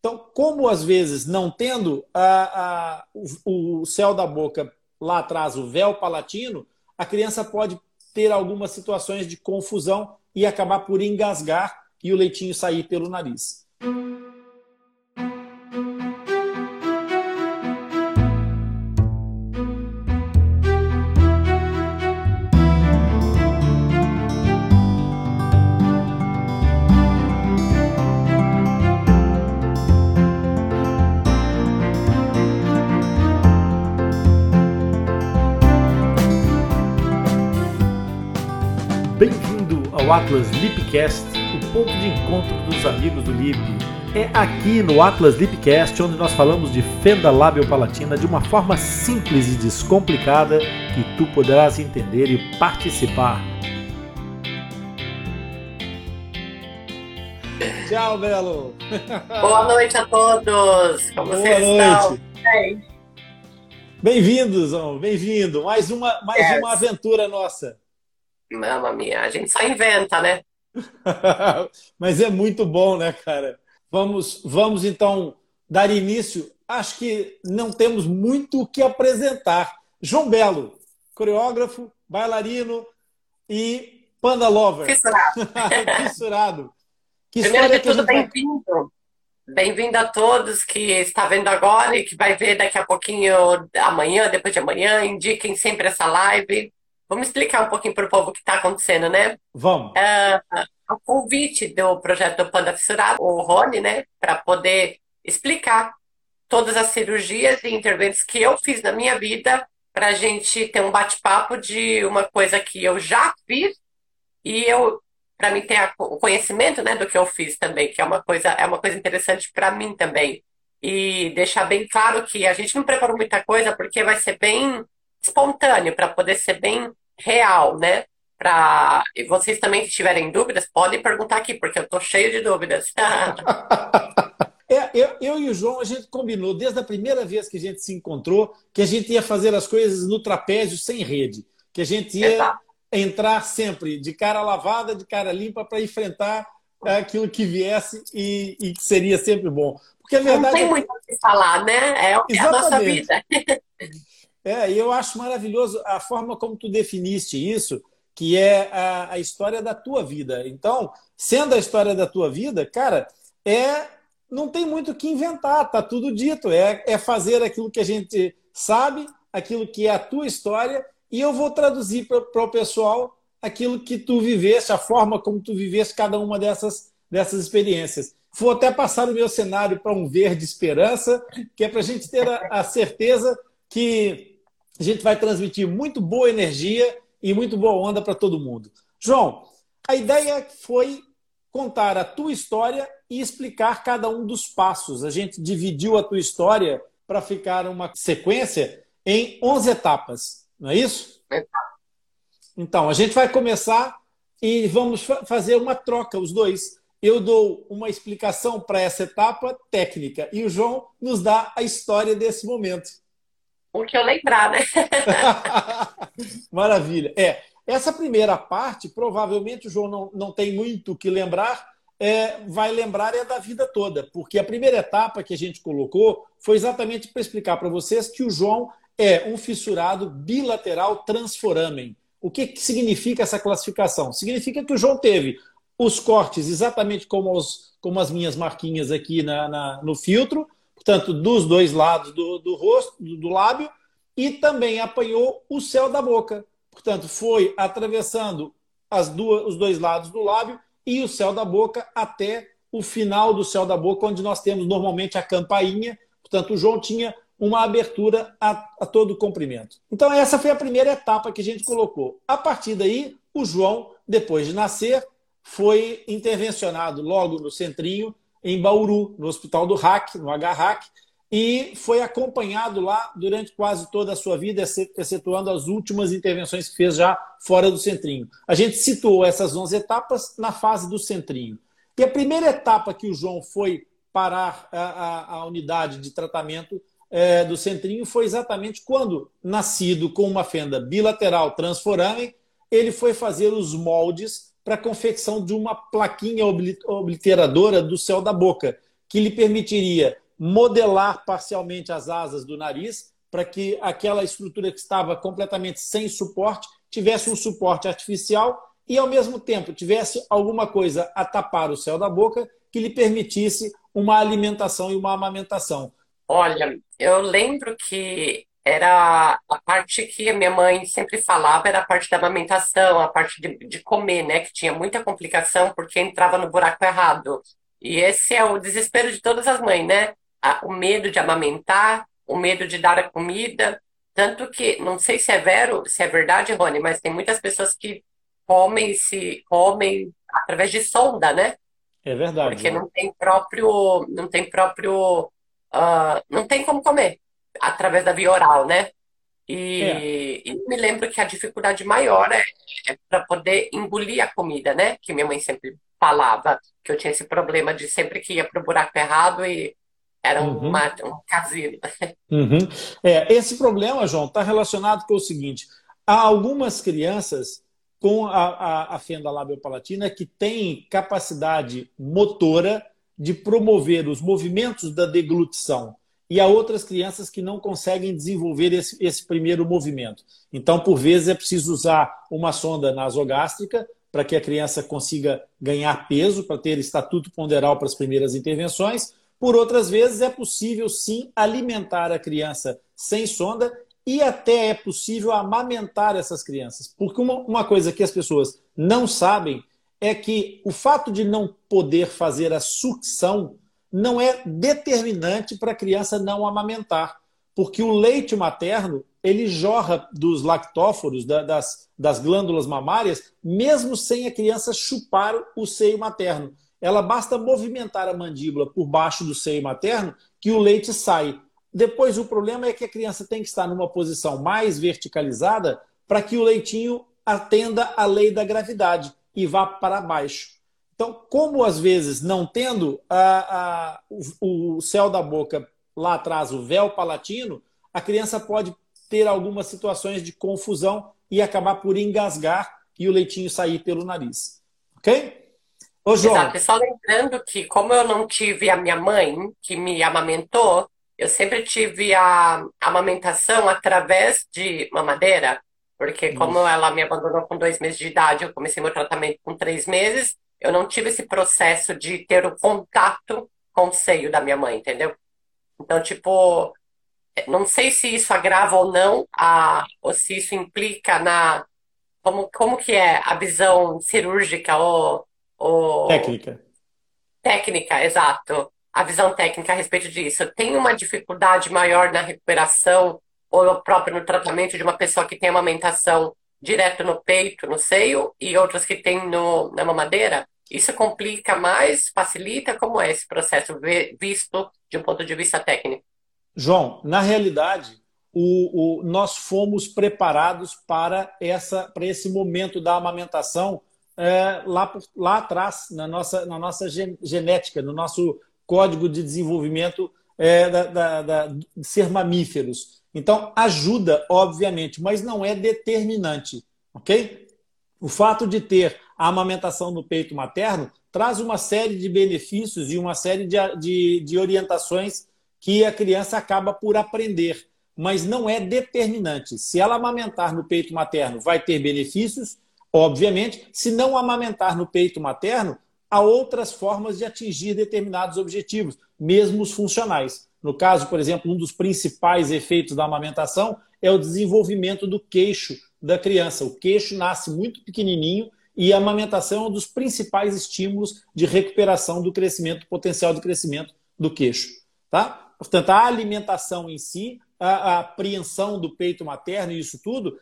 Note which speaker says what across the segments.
Speaker 1: Então, como às vezes não tendo a, a, o, o céu da boca lá atrás, o véu palatino, a criança pode ter algumas situações de confusão e acabar por engasgar e o leitinho sair pelo nariz. Ao Atlas Lipcast, o ponto de encontro dos amigos do Lip. É aqui no Atlas Lipcast onde nós falamos de fenda lábio-palatina de uma forma simples e descomplicada que tu poderás entender e participar. Tchau, Belo!
Speaker 2: Boa noite a todos! Como Boa vocês noite. estão?
Speaker 1: Bem-vindos, bem-vindo! Mais, uma, mais yes. uma aventura nossa.
Speaker 2: Mamma mia, a gente só inventa, né?
Speaker 1: Mas é muito bom, né, cara? Vamos, vamos então dar início. Acho que não temos muito o que apresentar. João Belo, coreógrafo, bailarino e panda lover.
Speaker 2: Fissurado.
Speaker 1: Fissurado.
Speaker 2: Que Primeiro de tudo, bem-vindo. Bem-vindo a todos que está vendo agora e que vai ver daqui a pouquinho, amanhã, depois de amanhã. Indiquem sempre essa live. Vamos explicar um pouquinho para o povo o que está acontecendo, né?
Speaker 1: Vamos.
Speaker 2: Uh, o convite do projeto do Panda Fissurado, o Rony, né, para poder explicar todas as cirurgias e intervenções que eu fiz na minha vida, para a gente ter um bate-papo de uma coisa que eu já fiz e eu para mim ter o conhecimento, né, do que eu fiz também, que é uma coisa é uma coisa interessante para mim também. E deixar bem claro que a gente não preparou muita coisa porque vai ser bem espontâneo para poder ser bem real, né? Pra... E vocês também, se tiverem dúvidas, podem perguntar aqui, porque eu estou cheio de dúvidas.
Speaker 1: é, eu, eu, e o João, a gente combinou desde a primeira vez que a gente se encontrou que a gente ia fazer as coisas no trapézio sem rede. Que a gente ia Exato. entrar sempre de cara lavada, de cara limpa, para enfrentar aquilo que viesse e, e, que seria sempre bom. Porque a verdade. Não
Speaker 2: tem é muito o que falar, né? É, é a nossa vida.
Speaker 1: É, e eu acho maravilhoso a forma como tu definiste isso, que é a, a história da tua vida. Então, sendo a história da tua vida, cara, é não tem muito o que inventar, tá tudo dito. É, é fazer aquilo que a gente sabe, aquilo que é a tua história, e eu vou traduzir para o pessoal aquilo que tu viveste, a forma como tu viveste cada uma dessas, dessas experiências. Vou até passar o meu cenário para um verde esperança, que é para a gente ter a, a certeza que a gente vai transmitir muito boa energia e muito boa onda para todo mundo. João, a ideia foi contar a tua história e explicar cada um dos passos. A gente dividiu a tua história para ficar uma sequência em 11 etapas, não é isso? Então, a gente vai começar e vamos fazer uma troca, os dois. Eu dou uma explicação para essa etapa técnica e o João nos dá a história desse momento
Speaker 2: o que eu lembrar, né?
Speaker 1: Maravilha. É, essa primeira parte, provavelmente o João não, não tem muito o que lembrar, é, vai lembrar é da vida toda, porque a primeira etapa que a gente colocou foi exatamente para explicar para vocês que o João é um fissurado bilateral transforamen. O que, que significa essa classificação? Significa que o João teve os cortes exatamente como, os, como as minhas marquinhas aqui na, na no filtro, portanto, dos dois lados do, do rosto, do, do lábio, e também apanhou o céu da boca. Portanto, foi atravessando as duas, os dois lados do lábio e o céu da boca até o final do céu da boca, onde nós temos normalmente a campainha. Portanto, o João tinha uma abertura a, a todo comprimento. Então, essa foi a primeira etapa que a gente colocou. A partir daí, o João, depois de nascer, foi intervencionado logo no centrinho em Bauru, no Hospital do RAC, no HRAC, e foi acompanhado lá durante quase toda a sua vida, excetuando as últimas intervenções que fez já fora do centrinho. A gente situou essas 11 etapas na fase do centrinho. E a primeira etapa que o João foi parar a, a, a unidade de tratamento é, do centrinho foi exatamente quando, nascido com uma fenda bilateral transforame, ele foi fazer os moldes para a confecção de uma plaquinha obliteradora do céu da boca, que lhe permitiria modelar parcialmente as asas do nariz, para que aquela estrutura que estava completamente sem suporte tivesse um suporte artificial e, ao mesmo tempo, tivesse alguma coisa a tapar o céu da boca que lhe permitisse uma alimentação e uma amamentação.
Speaker 2: Olha, eu lembro que era a parte que a minha mãe sempre falava, era a parte da amamentação, a parte de, de comer, né? Que tinha muita complicação porque entrava no buraco errado. E esse é o desespero de todas as mães, né? O medo de amamentar, o medo de dar a comida. Tanto que, não sei se é vero, se é verdade, Rony, mas tem muitas pessoas que comem se comem através de sonda, né?
Speaker 1: É verdade.
Speaker 2: Porque não tem próprio, não tem próprio, uh, não tem como comer através da via oral, né? E, é. e me lembro que a dificuldade maior é, é para poder engolir a comida, né? Que minha mãe sempre falava que eu tinha esse problema de sempre que ia para o buraco errado e era uhum. uma, um casino.
Speaker 1: Uhum. É, esse problema, João, está relacionado com o seguinte: há algumas crianças com a, a, a fenda labiopalatina que têm capacidade motora de promover os movimentos da deglutição e há outras crianças que não conseguem desenvolver esse, esse primeiro movimento. Então, por vezes, é preciso usar uma sonda nasogástrica para que a criança consiga ganhar peso, para ter estatuto ponderal para as primeiras intervenções. Por outras vezes, é possível sim alimentar a criança sem sonda e até é possível amamentar essas crianças. Porque uma, uma coisa que as pessoas não sabem é que o fato de não poder fazer a sucção não é determinante para a criança não amamentar, porque o leite materno ele jorra dos lactóforos, das, das glândulas mamárias, mesmo sem a criança chupar o seio materno. Ela basta movimentar a mandíbula por baixo do seio materno que o leite sai. Depois, o problema é que a criança tem que estar numa posição mais verticalizada para que o leitinho atenda à lei da gravidade e vá para baixo. Então, como às vezes não tendo a, a, o, o céu da boca lá atrás, o véu palatino, a criança pode ter algumas situações de confusão e acabar por engasgar e o leitinho sair pelo nariz. Ok?
Speaker 2: Ô, João. Exato. Só lembrando que, como eu não tive a minha mãe que me amamentou, eu sempre tive a amamentação através de mamadeira, porque como Isso. ela me abandonou com dois meses de idade, eu comecei meu tratamento com três meses, eu não tive esse processo de ter o contato com o seio da minha mãe, entendeu? Então, tipo, não sei se isso agrava ou não, a, ou se isso implica na. Como, como que é a visão cirúrgica ou, ou.
Speaker 1: Técnica.
Speaker 2: Técnica, exato. A visão técnica a respeito disso. Tem uma dificuldade maior na recuperação ou próprio no tratamento de uma pessoa que tem amamentação direto no peito, no seio, e outras que tem no, na mamadeira? Isso complica mais, facilita? Como é esse processo visto de um ponto de vista técnico?
Speaker 1: João, na realidade, o, o, nós fomos preparados para, essa, para esse momento da amamentação é, lá, lá atrás, na nossa, na nossa genética, no nosso código de desenvolvimento é, da, da, da, de ser mamíferos. Então, ajuda, obviamente, mas não é determinante. ok? O fato de ter a amamentação no peito materno traz uma série de benefícios e uma série de, de, de orientações que a criança acaba por aprender, mas não é determinante. Se ela amamentar no peito materno, vai ter benefícios, obviamente. Se não amamentar no peito materno, há outras formas de atingir determinados objetivos, mesmo os funcionais. No caso, por exemplo, um dos principais efeitos da amamentação é o desenvolvimento do queixo da criança. O queixo nasce muito pequenininho e a amamentação é um dos principais estímulos de recuperação do crescimento, do potencial de crescimento do queixo. Tá? Portanto, a alimentação em si, a, a apreensão do peito materno e isso tudo,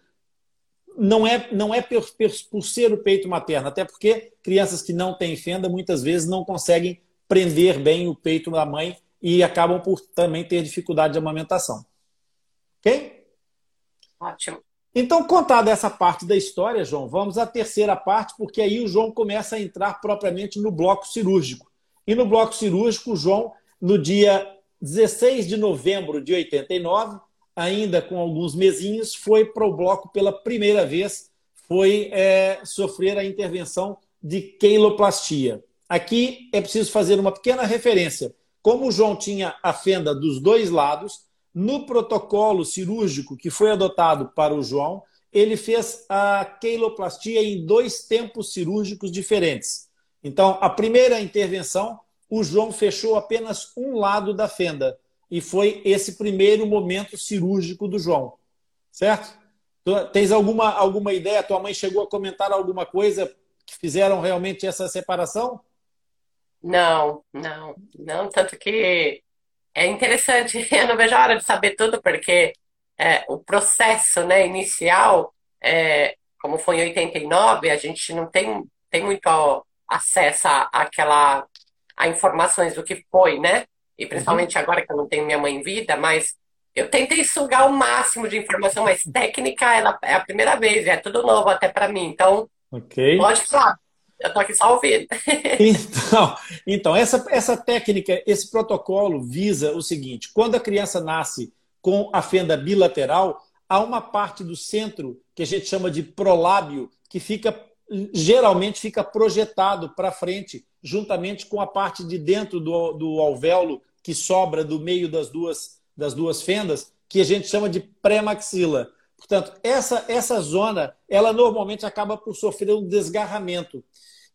Speaker 1: não é, não é por, por, ser o peito materno, até porque crianças que não têm fenda muitas vezes não conseguem prender bem o peito da mãe e acabam por também ter dificuldade de amamentação. Ok?
Speaker 2: Ótimo.
Speaker 1: Então, contada essa parte da história, João, vamos à terceira parte, porque aí o João começa a entrar propriamente no bloco cirúrgico. E no bloco cirúrgico, o João, no dia 16 de novembro de 89, ainda com alguns mesinhos, foi para o bloco pela primeira vez, foi é, sofrer a intervenção de queiloplastia. Aqui é preciso fazer uma pequena referência. Como o João tinha a fenda dos dois lados, no protocolo cirúrgico que foi adotado para o João, ele fez a queiloplastia em dois tempos cirúrgicos diferentes. Então, a primeira intervenção, o João fechou apenas um lado da fenda. E foi esse primeiro momento cirúrgico do João. Certo? Tens alguma, alguma ideia? Tua mãe chegou a comentar alguma coisa que fizeram realmente essa separação?
Speaker 2: Não, não, não. Tanto que é interessante, eu não vejo a hora de saber tudo, porque é, o processo né, inicial, é, como foi em 89, a gente não tem, tem muito acesso àquela, a informações do que foi, né? E principalmente uhum. agora que eu não tenho minha mãe em vida, mas eu tentei sugar o máximo de informação, mas técnica ela, é a primeira vez, é tudo novo até para mim. Então, okay. pode falar. Eu tô aqui só ouvindo.
Speaker 1: então, então essa, essa técnica, esse protocolo visa o seguinte: quando a criança nasce com a fenda bilateral, há uma parte do centro que a gente chama de prolábio que fica geralmente fica projetado para frente, juntamente com a parte de dentro do, do alvéolo que sobra do meio das duas, das duas fendas, que a gente chama de pré-maxila. Portanto, essa, essa zona, ela normalmente acaba por sofrer um desgarramento.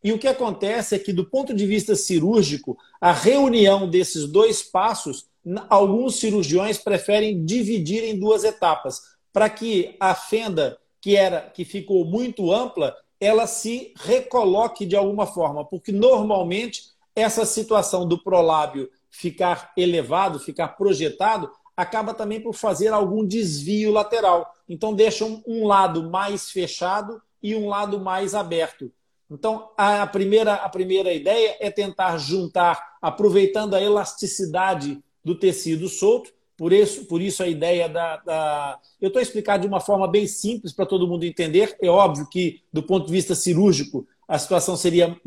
Speaker 1: E o que acontece é que, do ponto de vista cirúrgico, a reunião desses dois passos alguns cirurgiões preferem dividir em duas etapas, para que a fenda que era que ficou muito ampla, ela se recoloque de alguma forma, porque normalmente essa situação do prolábio ficar elevado, ficar projetado, acaba também por fazer algum desvio lateral. Então deixa um, lado mais fechado e um lado mais aberto. Então, a primeira, a primeira ideia é tentar juntar, aproveitando a elasticidade do tecido solto. Por isso, por isso a ideia da. da... Eu estou explicando de uma forma bem simples para todo mundo entender. É óbvio que, do ponto de vista cirúrgico, a situação seria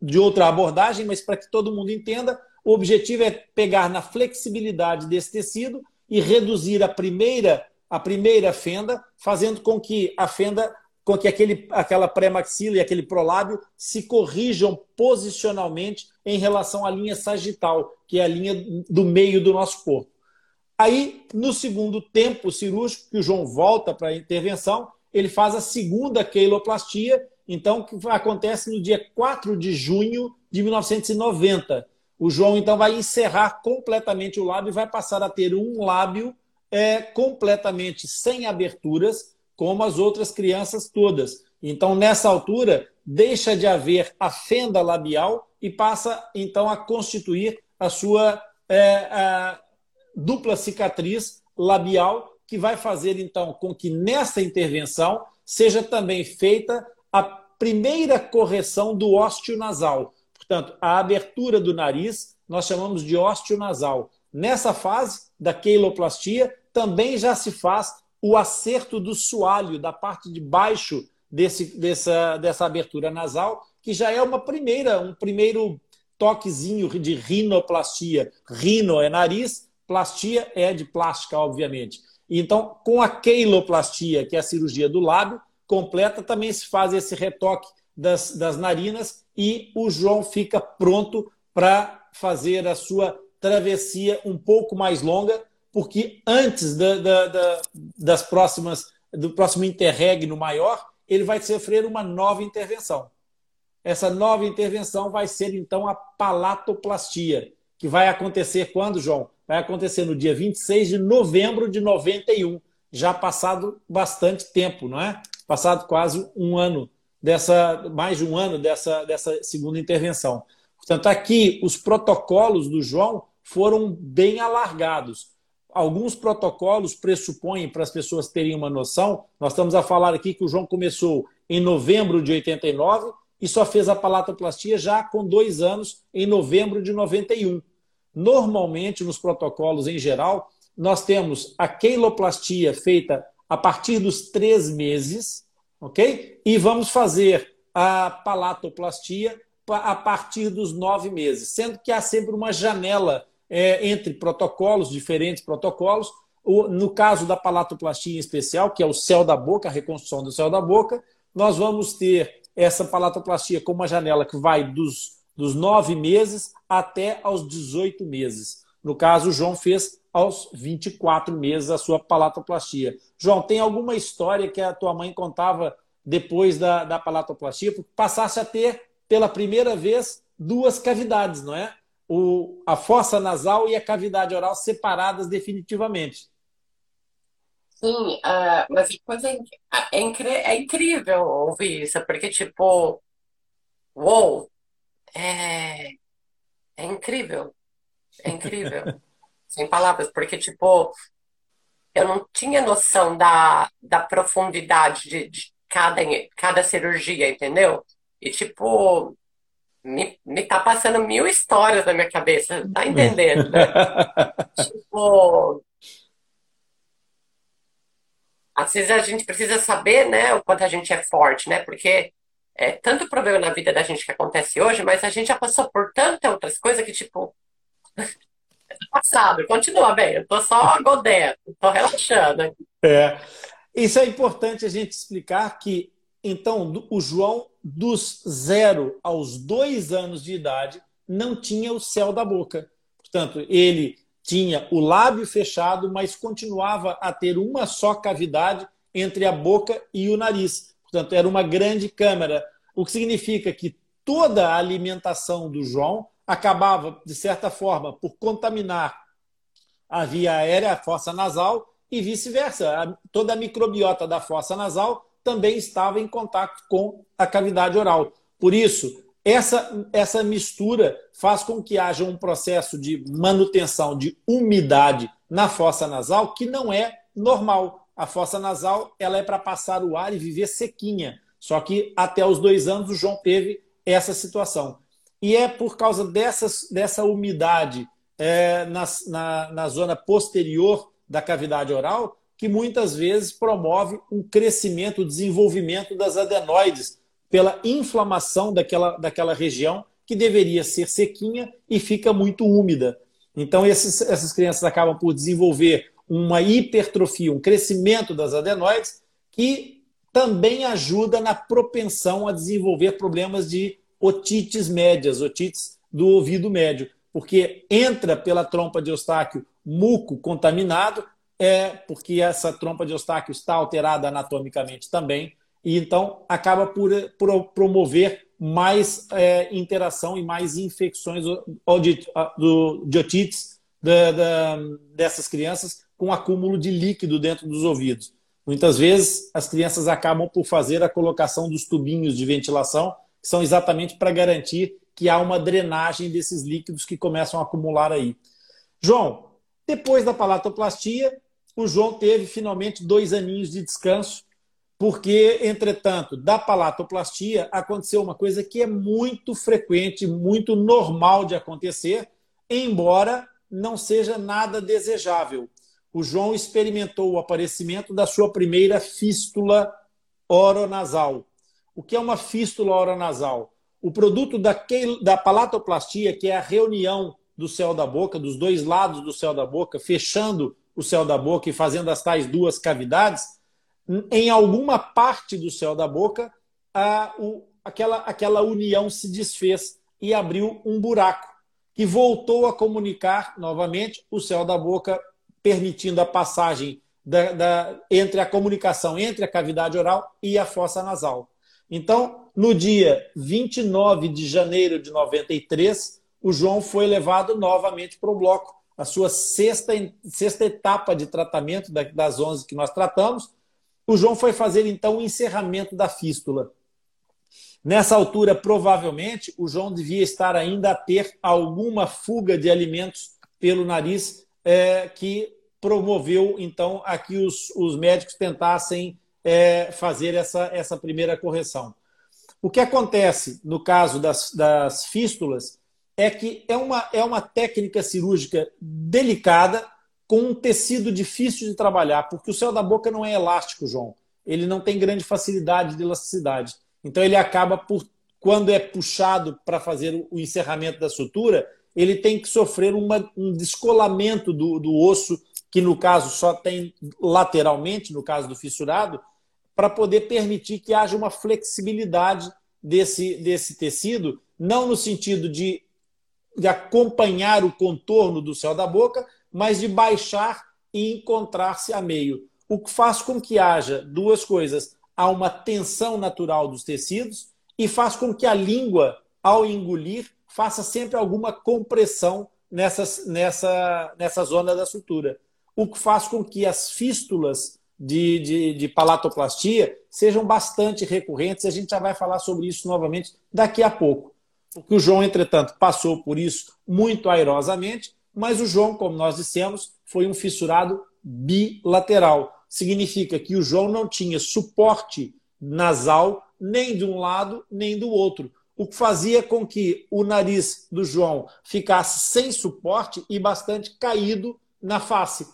Speaker 1: de outra abordagem, mas para que todo mundo entenda, o objetivo é pegar na flexibilidade desse tecido e reduzir a primeira, a primeira fenda, fazendo com que a fenda, com que aquele, aquela pré-maxila e aquele prolábio se corrijam posicionalmente em relação à linha sagital, que é a linha do meio do nosso corpo. Aí, no segundo tempo cirúrgico, que o João volta para a intervenção, ele faz a segunda queiloplastia, então, que acontece no dia 4 de junho de 1990. O João, então, vai encerrar completamente o lábio e vai passar a ter um lábio é, completamente sem aberturas, como as outras crianças todas. Então, nessa altura, deixa de haver a fenda labial e passa, então, a constituir a sua é, a dupla cicatriz labial, que vai fazer, então, com que nessa intervenção seja também feita a primeira correção do ósteo nasal. Portanto, a abertura do nariz nós chamamos de ósteo nasal. Nessa fase da queiloplastia, também já se faz o acerto do soalho, da parte de baixo desse, dessa, dessa abertura nasal, que já é uma primeira, um primeiro toquezinho de rinoplastia. Rino é nariz, plastia é de plástica, obviamente. Então, com a queiloplastia, que é a cirurgia do lábio, completa, também se faz esse retoque das, das narinas e o João fica pronto para fazer a sua travessia um pouco mais longa, porque antes da, da, da, das próximas, do próximo interregno maior, ele vai sofrer uma nova intervenção. Essa nova intervenção vai ser, então, a palatoplastia, que vai acontecer quando, João? Vai acontecer no dia 26 de novembro de 91, já passado bastante tempo, não é? Passado quase um ano dessa, mais de um ano dessa, dessa segunda intervenção. Portanto, aqui os protocolos do João foram bem alargados. Alguns protocolos pressupõem, para as pessoas terem uma noção, nós estamos a falar aqui que o João começou em novembro de 89 e só fez a palatoplastia já com dois anos, em novembro de 91. Normalmente, nos protocolos em geral, nós temos a queiloplastia feita a partir dos três meses, ok? E vamos fazer a palatoplastia a partir dos nove meses, sendo que há sempre uma janela é, entre protocolos, diferentes protocolos. O, no caso da palatoplastia em especial, que é o céu da boca, a reconstrução do céu da boca, nós vamos ter essa palatoplastia com uma janela que vai dos dos nove meses até aos 18 meses. No caso, o João fez aos 24 meses a sua palatoplastia. João, tem alguma história que a tua mãe contava depois da, da palatoplastia? Porque passasse a ter, pela primeira vez, duas cavidades, não é? O, a fossa nasal e a cavidade oral separadas definitivamente.
Speaker 2: Sim, uh, mas coisa é, é, é, incrível ouvir isso, porque, tipo, uou, é, é incrível, é incrível, sem palavras, porque, tipo, eu não tinha noção da, da profundidade de, de cada, cada cirurgia, entendeu? E, tipo, me, me tá passando mil histórias na minha cabeça, tá entendendo, né? tipo, às vezes a gente precisa saber, né, o quanto a gente é forte, né? Porque é tanto problema na vida da gente que acontece hoje, mas a gente já passou por tantas outras coisas que, tipo, passado, continua bem, eu tô só godé, tô relaxando.
Speaker 1: É. Isso é importante a gente explicar que, então, o João, dos zero aos dois anos de idade, não tinha o céu da boca. Portanto, ele tinha o lábio fechado, mas continuava a ter uma só cavidade entre a boca e o nariz. Portanto, era uma grande câmara, o que significa que toda a alimentação do João acabava, de certa forma, por contaminar a via aérea, a fossa nasal, e vice-versa. Toda a microbiota da fossa nasal também estava em contato com a cavidade oral. Por isso, essa, essa mistura faz com que haja um processo de manutenção de umidade na fossa nasal que não é normal. A fossa nasal ela é para passar o ar e viver sequinha. Só que até os dois anos o João teve essa situação. E é por causa dessas, dessa umidade é, na, na, na zona posterior da cavidade oral que muitas vezes promove um crescimento, o desenvolvimento das adenoides, pela inflamação daquela, daquela região que deveria ser sequinha e fica muito úmida. Então, esses, essas crianças acabam por desenvolver uma hipertrofia, um crescimento das adenoides, que também ajuda na propensão a desenvolver problemas de otites médias, otites do ouvido médio, porque entra pela trompa de Eustáquio muco contaminado, é porque essa trompa de Eustáquio está alterada anatomicamente também, e então acaba por, por promover mais é, interação e mais infecções do, de otites dessas crianças com acúmulo de líquido dentro dos ouvidos. Muitas vezes as crianças acabam por fazer a colocação dos tubinhos de ventilação, que são exatamente para garantir que há uma drenagem desses líquidos que começam a acumular aí. João, depois da palatoplastia, o João teve finalmente dois aninhos de descanso porque, entretanto, da palatoplastia aconteceu uma coisa que é muito frequente, muito normal de acontecer, embora não seja nada desejável. O João experimentou o aparecimento da sua primeira fístula oronasal. O que é uma fístula oronasal? O produto daquele, da palatoplastia, que é a reunião do céu da boca, dos dois lados do céu da boca, fechando o céu da boca e fazendo as tais duas cavidades, em alguma parte do céu da boca, a, o, aquela, aquela união se desfez e abriu um buraco, que voltou a comunicar novamente o céu da boca, permitindo a passagem da, da, entre a comunicação entre a cavidade oral e a fossa nasal. Então, no dia 29 de janeiro de 93, o João foi levado novamente para o bloco, a sua sexta, sexta etapa de tratamento das 11 que nós tratamos, o João foi fazer então o encerramento da fístula. Nessa altura, provavelmente, o João devia estar ainda a ter alguma fuga de alimentos pelo nariz é, que promoveu então a que os, os médicos tentassem é, fazer essa, essa primeira correção. O que acontece no caso das, das fístulas é que é uma, é uma técnica cirúrgica delicada com um tecido difícil de trabalhar, porque o céu da boca não é elástico, João. Ele não tem grande facilidade de elasticidade. Então ele acaba por, quando é puxado para fazer o encerramento da sutura, ele tem que sofrer uma, um descolamento do, do osso, que no caso só tem lateralmente, no caso do fissurado, para poder permitir que haja uma flexibilidade desse, desse tecido não no sentido de, de acompanhar o contorno do céu da boca, mas de baixar e encontrar-se a meio. O que faz com que haja duas coisas: há uma tensão natural dos tecidos e faz com que a língua, ao engolir, faça sempre alguma compressão nessa, nessa, nessa zona da sutura. O que faz com que as fístulas de, de, de palatoplastia sejam bastante recorrentes. A gente já vai falar sobre isso novamente daqui a pouco. Porque o João, entretanto, passou por isso muito airosamente, mas o João, como nós dissemos, foi um fissurado bilateral. Significa que o João não tinha suporte nasal nem de um lado nem do outro, o que fazia com que o nariz do João ficasse sem suporte e bastante caído na face.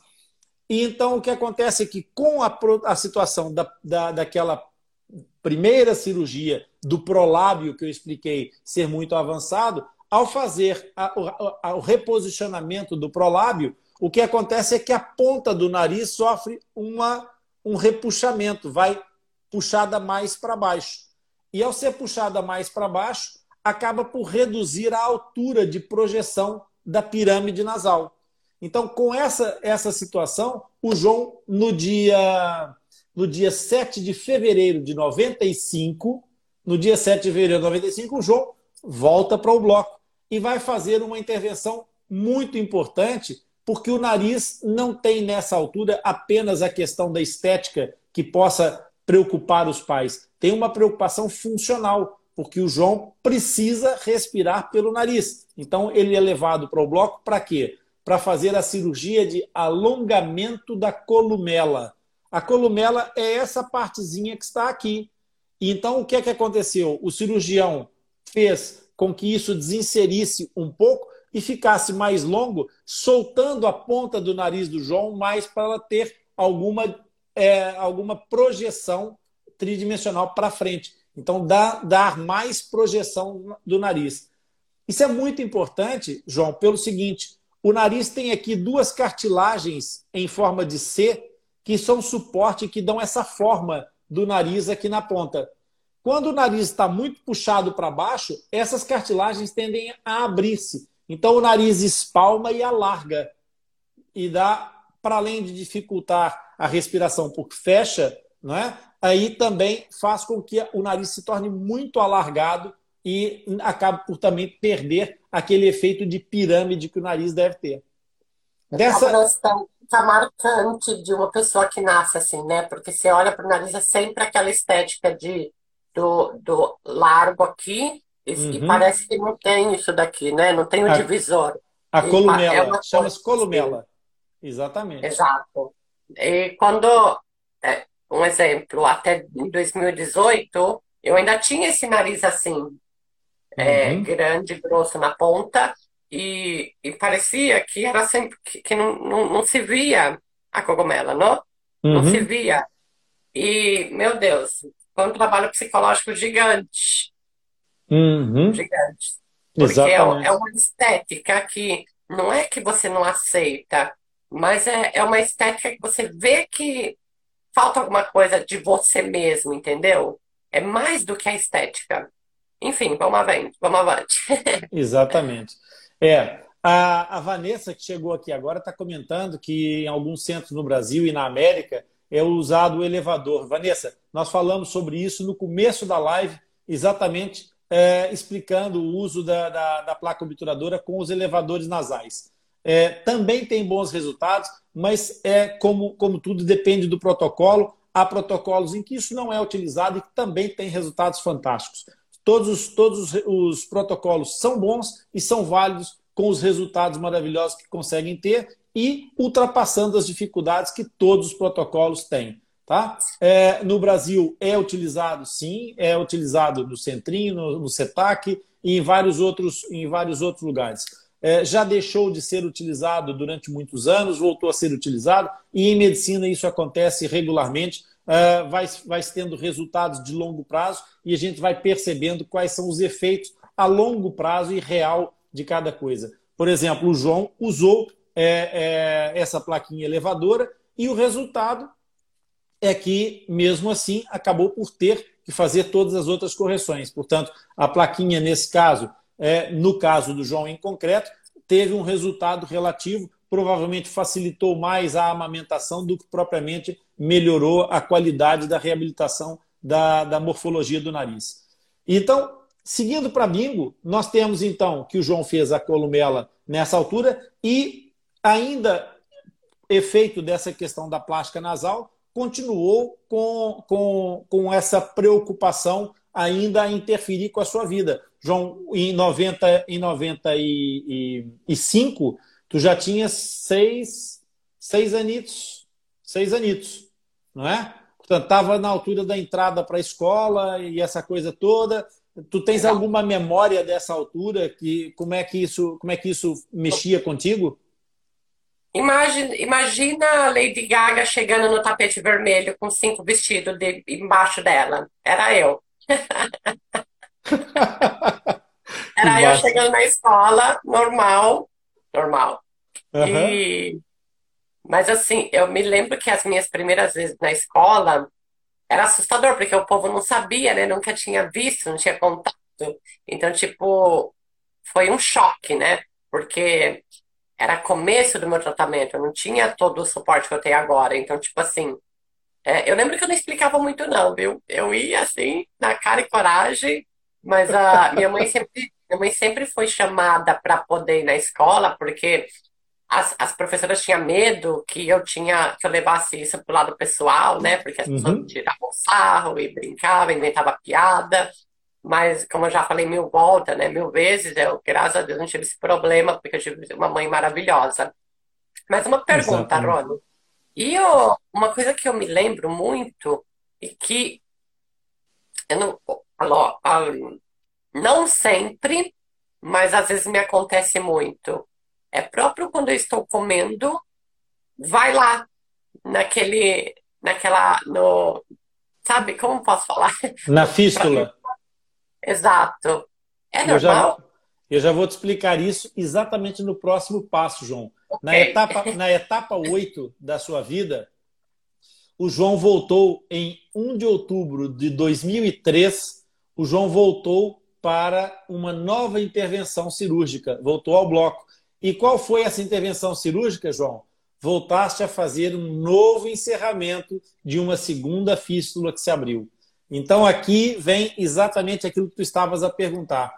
Speaker 1: E então o que acontece é que, com a, a situação da, da, daquela primeira cirurgia do prolábio que eu expliquei ser muito avançado, ao fazer a, a, o reposicionamento do prolábio, o que acontece é que a ponta do nariz sofre uma, um repuxamento, vai puxada mais para baixo. E ao ser puxada mais para baixo, acaba por reduzir a altura de projeção da pirâmide nasal. Então, com essa, essa situação, o João, no dia, no dia 7 de fevereiro de 95, no dia 7 de fevereiro de 95, o João volta para o bloco e vai fazer uma intervenção muito importante, porque o nariz não tem nessa altura apenas a questão da estética que possa preocupar os pais, tem uma preocupação funcional, porque o João precisa respirar pelo nariz. Então, ele é levado para o bloco para quê? para fazer a cirurgia de alongamento da columela. A columela é essa partezinha que está aqui. Então, o que é que aconteceu? O cirurgião fez com que isso desinserisse um pouco e ficasse mais longo, soltando a ponta do nariz do João mais para ela ter alguma, é, alguma projeção tridimensional para frente. Então, dá, dar mais projeção do nariz. Isso é muito importante, João, pelo seguinte: o nariz tem aqui duas cartilagens em forma de C que são suporte que dão essa forma do nariz aqui na ponta. Quando o nariz está muito puxado para baixo, essas cartilagens tendem a abrir-se. Então o nariz espalma e alarga. E dá, para além de dificultar a respiração porque fecha, não é? aí também faz com que o nariz se torne muito alargado e acaba por também perder aquele efeito de pirâmide que o nariz deve ter.
Speaker 2: Dessa... A tá marcante de uma pessoa que nasce assim, né? Porque você olha para o nariz, é sempre aquela estética de, do, do largo aqui, e, uhum. e parece que não tem isso daqui, né? Não tem o a, divisor.
Speaker 1: A columela, é chama-se columela. Exatamente.
Speaker 2: Exato. E quando, é, um exemplo, até em 2018, eu ainda tinha esse nariz assim, é, uhum. grande, grosso na ponta, e, e, parecia que era sempre que, que não, não, não, se via a cogumela, não? Uhum. Não se via. E, meu Deus, foi um trabalho psicológico gigante.
Speaker 1: Uhum.
Speaker 2: Gigante. Porque é, é, uma estética que não é que você não aceita, mas é, é uma estética que você vê que falta alguma coisa de você mesmo, entendeu? É mais do que a estética. Enfim, vamos avante. Vamos avante.
Speaker 1: Exatamente. É, a, a, Vanessa, que chegou aqui agora, está comentando que em alguns centros no Brasil e na América é usado o elevador. Vanessa, nós falamos sobre isso no começo da live, exatamente é, explicando o uso da, da, da, placa obturadora com os elevadores nasais. É, também tem bons resultados, mas é como, como tudo depende do protocolo. Há protocolos em que isso não é utilizado e que também tem resultados fantásticos. Todos, os, todos os, os protocolos são bons e são válidos com os resultados maravilhosos que conseguem ter e ultrapassando as dificuldades que todos os protocolos têm. Tá? É, no Brasil é utilizado, sim, é utilizado no Centrinho, no, no CETAC e em vários outros, em vários outros lugares. É, já deixou de ser utilizado durante muitos anos, voltou a ser utilizado, e em medicina isso acontece regularmente uh, vai, vai tendo resultados de longo prazo e a gente vai percebendo quais são os efeitos a longo prazo e real de cada coisa. Por exemplo, o João usou é, é, essa plaquinha elevadora e o resultado é que, mesmo assim, acabou por ter que fazer todas as outras correções. Portanto, a plaquinha, nesse caso, é, no caso do João em concreto, teve um resultado relativo, provavelmente facilitou mais a amamentação do que propriamente melhorou a qualidade da reabilitação da, da morfologia do nariz. Então, seguindo para bingo, nós temos então que o João fez a columela nessa altura e ainda efeito dessa questão da plástica nasal continuou com, com, com essa preocupação ainda a interferir com a sua vida. João, em 90 em 95, tu já tinha seis, seis anitos, seis anitos, não é? Portanto, estava na altura da entrada para a escola e essa coisa toda. Tu tens alguma memória dessa altura? Que como é que isso, como é que isso mexia contigo?
Speaker 2: Imagina, imagina a Lady Gaga chegando no tapete vermelho com cinco vestidos de, embaixo dela. Era eu. Era eu chegando na escola, normal, normal. Uhum. E... Mas assim, eu me lembro que as minhas primeiras vezes na escola era assustador, porque o povo não sabia, né? Nunca tinha visto, não tinha contato. Então, tipo, foi um choque, né? Porque era começo do meu tratamento, eu não tinha todo o suporte que eu tenho agora. Então, tipo assim, é, eu lembro que eu não explicava muito, não, viu? Eu ia assim, na cara e coragem, mas a minha mãe sempre, minha mãe sempre foi chamada para poder ir na escola, porque as, as professoras tinham medo que eu tinha que eu levasse isso pro lado pessoal, né? Porque as pessoas uhum. tiravam sarro e brincavam, inventavam piada. Mas, como eu já falei mil voltas, né? Mil vezes, eu, graças a Deus, não tive esse problema, porque eu tive uma mãe maravilhosa. Mas uma pergunta, Rony. E eu, uma coisa que eu me lembro muito e que eu não, não sempre, mas às vezes me acontece muito. É próprio quando eu estou comendo, vai lá naquele, naquela, no, sabe como posso falar?
Speaker 1: Na fístula.
Speaker 2: Exato. É normal.
Speaker 1: Eu já, eu já vou te explicar isso exatamente no próximo passo, João. Na etapa, na etapa 8 da sua vida, o João voltou em 1 de outubro de 2003. O João voltou para uma nova intervenção cirúrgica, voltou ao bloco. E qual foi essa intervenção cirúrgica, João? Voltaste a fazer um novo encerramento de uma segunda fístula que se abriu. Então aqui vem exatamente aquilo que tu estavas a perguntar.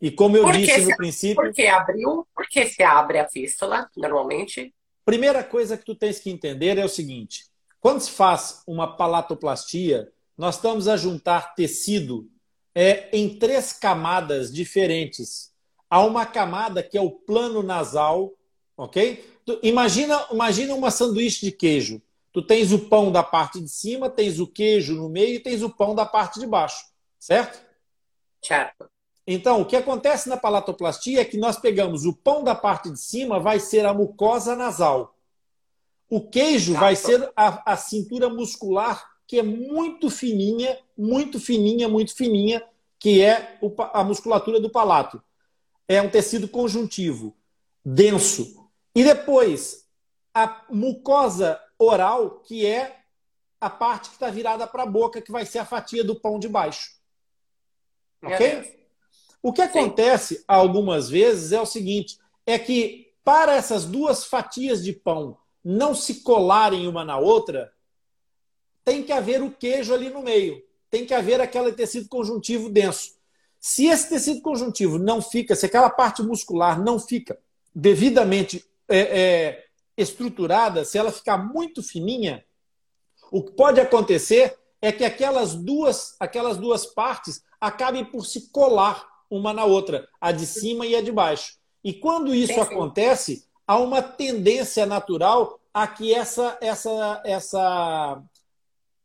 Speaker 1: E como eu disse no
Speaker 2: se,
Speaker 1: princípio.
Speaker 2: Por que abriu? Por que se abre a fístula, normalmente?
Speaker 1: Primeira coisa que tu tens que entender é o seguinte: quando se faz uma palatoplastia, nós estamos a juntar tecido é, em três camadas diferentes. Há uma camada que é o plano nasal, ok? Tu, imagina, imagina uma sanduíche de queijo. Tu tens o pão da parte de cima, tens o queijo no meio e tens o pão da parte de baixo, certo?
Speaker 2: Certo.
Speaker 1: Então, o que acontece na palatoplastia é que nós pegamos o pão da parte de cima, vai ser a mucosa nasal. O queijo vai ser a, a cintura muscular, que é muito fininha, muito fininha, muito fininha, que é a musculatura do palato. É um tecido conjuntivo, denso. E depois, a mucosa oral, que é a parte que está virada para a boca, que vai ser a fatia do pão de baixo. Ok? O que acontece Sim. algumas vezes é o seguinte: é que para essas duas fatias de pão não se colarem uma na outra, tem que haver o queijo ali no meio, tem que haver aquele tecido conjuntivo denso. Se esse tecido conjuntivo não fica, se aquela parte muscular não fica devidamente é, é, estruturada, se ela ficar muito fininha, o que pode acontecer é que aquelas duas, aquelas duas partes acabem por se colar uma na outra, a de cima e a de baixo. E quando isso sim. acontece, há uma tendência natural a que essa, essa, essa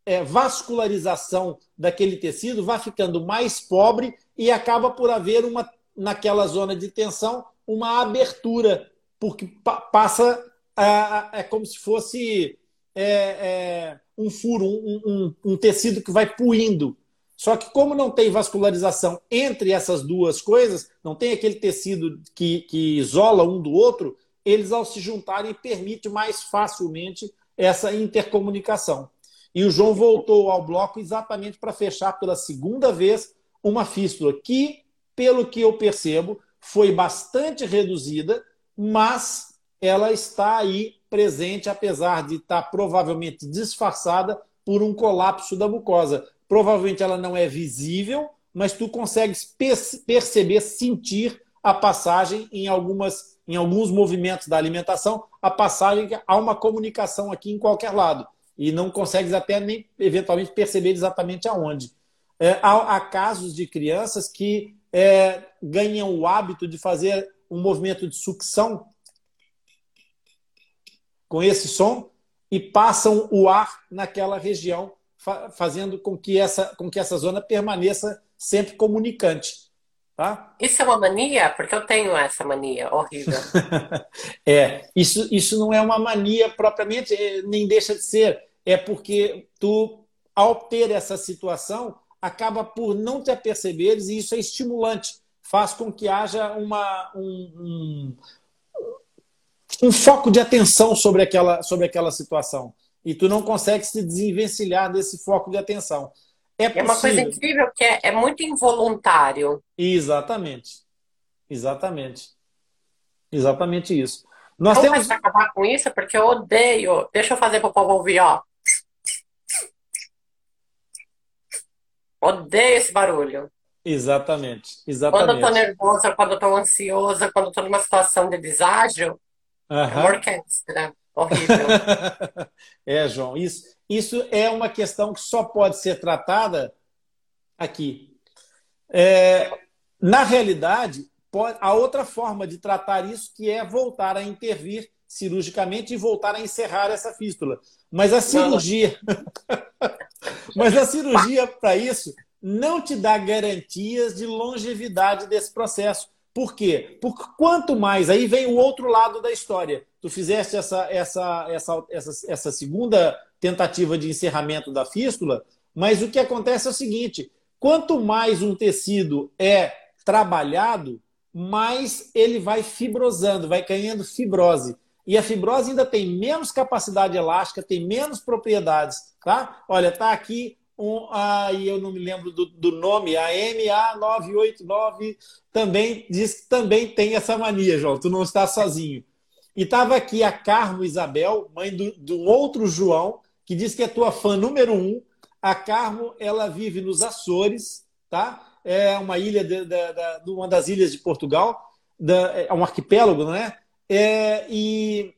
Speaker 1: é, vascularização daquele tecido vá ficando mais pobre e acaba por haver uma, naquela zona de tensão uma abertura, porque pa passa a, a, é como se fosse é, é, um furo, um, um, um tecido que vai puindo só que, como não tem vascularização entre essas duas coisas, não tem aquele tecido que, que isola um do outro, eles, ao se juntarem, permite mais facilmente essa intercomunicação. E o João voltou ao bloco exatamente para fechar pela segunda vez uma fístula que, pelo que eu percebo, foi bastante reduzida, mas ela está aí presente, apesar de estar provavelmente disfarçada por um colapso da mucosa. Provavelmente ela não é visível, mas tu consegues perceber, sentir a passagem em algumas em alguns movimentos da alimentação, a passagem há uma comunicação aqui em qualquer lado e não consegues até nem eventualmente perceber exatamente aonde. É, há, há, casos de crianças que é, ganham o hábito de fazer um movimento de sucção com esse som e passam o ar naquela região, fa fazendo com que essa, com que essa zona permaneça sempre comunicante. Tá?
Speaker 2: Isso é uma mania? Porque eu tenho essa mania horrível.
Speaker 1: é, isso, isso não é uma mania propriamente, é, nem deixa de ser. É porque tu, ao ter essa situação, acaba por não te aperceberes e isso é estimulante. Faz com que haja uma, um, um, um foco de atenção sobre aquela, sobre aquela situação. E tu não consegue se desenvencilhar desse foco de atenção.
Speaker 2: É, é uma coisa incrível que é, é muito involuntário.
Speaker 1: Exatamente. Exatamente. Exatamente isso.
Speaker 2: Nós Vamos temos... acabar com isso, porque eu odeio. Deixa eu fazer para o povo ouvir, ó. Odeio esse barulho.
Speaker 1: Exatamente, exatamente.
Speaker 2: Quando eu tô nervosa, quando eu tô ansiosa, quando eu tô numa situação de deságio, uhum. é uma orquestra. Horrível.
Speaker 1: é, João, isso, isso é uma questão que só pode ser tratada aqui. É, na realidade, pode, há outra forma de tratar isso, que é voltar a intervir cirurgicamente e voltar a encerrar essa fístula. Mas a cirurgia. Mas a cirurgia, para isso, não te dá garantias de longevidade desse processo. Por quê? Porque quanto mais, aí vem o outro lado da história. Tu fizeste essa, essa, essa, essa, essa segunda tentativa de encerramento da fístula, mas o que acontece é o seguinte: quanto mais um tecido é trabalhado, mais ele vai fibrosando, vai ganhando fibrose. E a fibrose ainda tem menos capacidade elástica, tem menos propriedades. Tá? Olha, tá aqui um, aí eu não me lembro do, do nome, a MA989 também diz que também tem essa mania, João, tu não está sozinho. E estava aqui a Carmo Isabel, mãe do, do outro João, que diz que é tua fã número um. A Carmo, ela vive nos Açores, tá? É uma ilha, de, de, de, uma das ilhas de Portugal, é um arquipélago, não é? É? E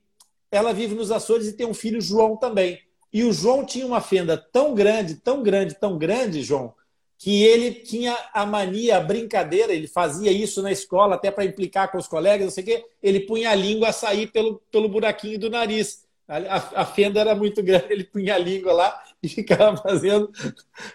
Speaker 1: ela vive nos Açores e tem um filho, João, também. E o João tinha uma fenda tão grande, tão grande, tão grande, João, que ele tinha a mania, a brincadeira, ele fazia isso na escola até para implicar com os colegas, não sei o quê, ele punha a língua a sair pelo, pelo buraquinho do nariz. A, a, fenda era muito grande, ele punha a língua lá e ficava fazendo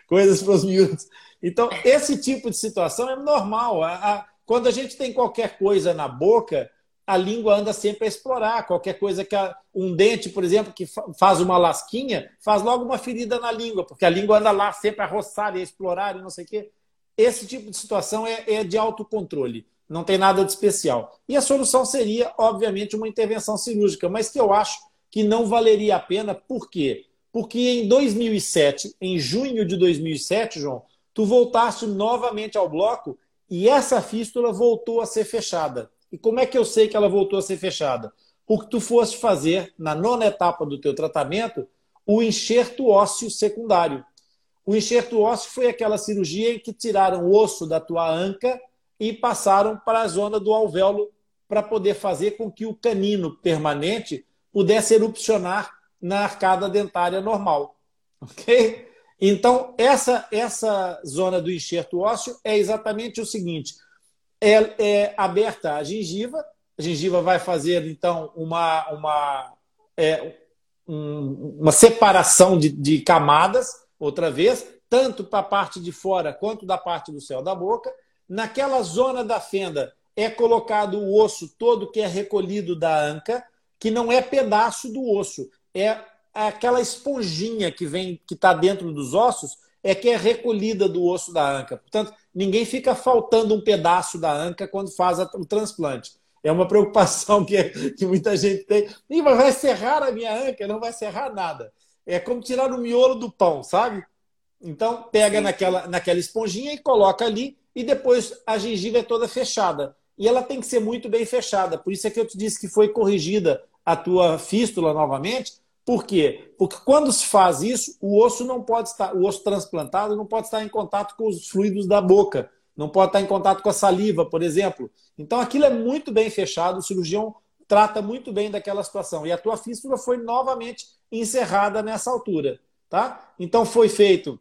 Speaker 1: coisas para os miúdos. Então, esse tipo de situação é normal. A, a, quando a gente tem qualquer coisa na boca, a língua anda sempre a explorar. Qualquer coisa que a, um dente, por exemplo, que faz uma lasquinha, faz logo uma ferida na língua, porque a língua anda lá sempre a roçar e a explorar e não sei o quê. Esse tipo de situação é, é de autocontrole, não tem nada de especial. E a solução seria, obviamente, uma intervenção cirúrgica, mas que eu acho que não valeria a pena. Por quê? Porque em 2007, em junho de 2007, João, tu voltaste novamente ao bloco e essa fístula voltou a ser fechada. E como é que eu sei que ela voltou a ser fechada? Porque tu foste fazer, na nona etapa do teu tratamento, o enxerto ósseo secundário. O enxerto ósseo foi aquela cirurgia em que tiraram o osso da tua anca e passaram para a zona do alvéolo para poder fazer com que o canino permanente pudesse erupcionar na arcada dentária normal. Ok? Então, essa, essa zona do enxerto ósseo é exatamente o seguinte: é, é aberta a gengiva. A gengiva vai fazer, então, uma, uma, é, um, uma separação de, de camadas, outra vez, tanto para a parte de fora quanto da parte do céu da boca. Naquela zona da fenda é colocado o osso todo que é recolhido da anca, que não é pedaço do osso, é aquela esponjinha que vem, que está dentro dos ossos, é que é recolhida do osso da anca. Portanto, ninguém fica faltando um pedaço da anca quando faz o transplante. É uma preocupação que, que muita gente tem. E vai serrar a minha anca? Não vai serrar nada. é como tirar o miolo do pão, sabe? Então, pega naquela, naquela esponjinha e coloca ali, e depois a gengiva é toda fechada. E ela tem que ser muito bem fechada. Por isso é que eu te disse que foi corrigida a tua fístula novamente. Por quê? Porque quando se faz isso, o osso não pode estar, o osso transplantado não pode estar em contato com os fluidos da boca, não pode estar em contato com a saliva, por exemplo. Então aquilo é muito bem fechado, o cirurgião trata muito bem daquela situação. E a tua fístula foi novamente encerrada nessa altura, tá? Então foi feito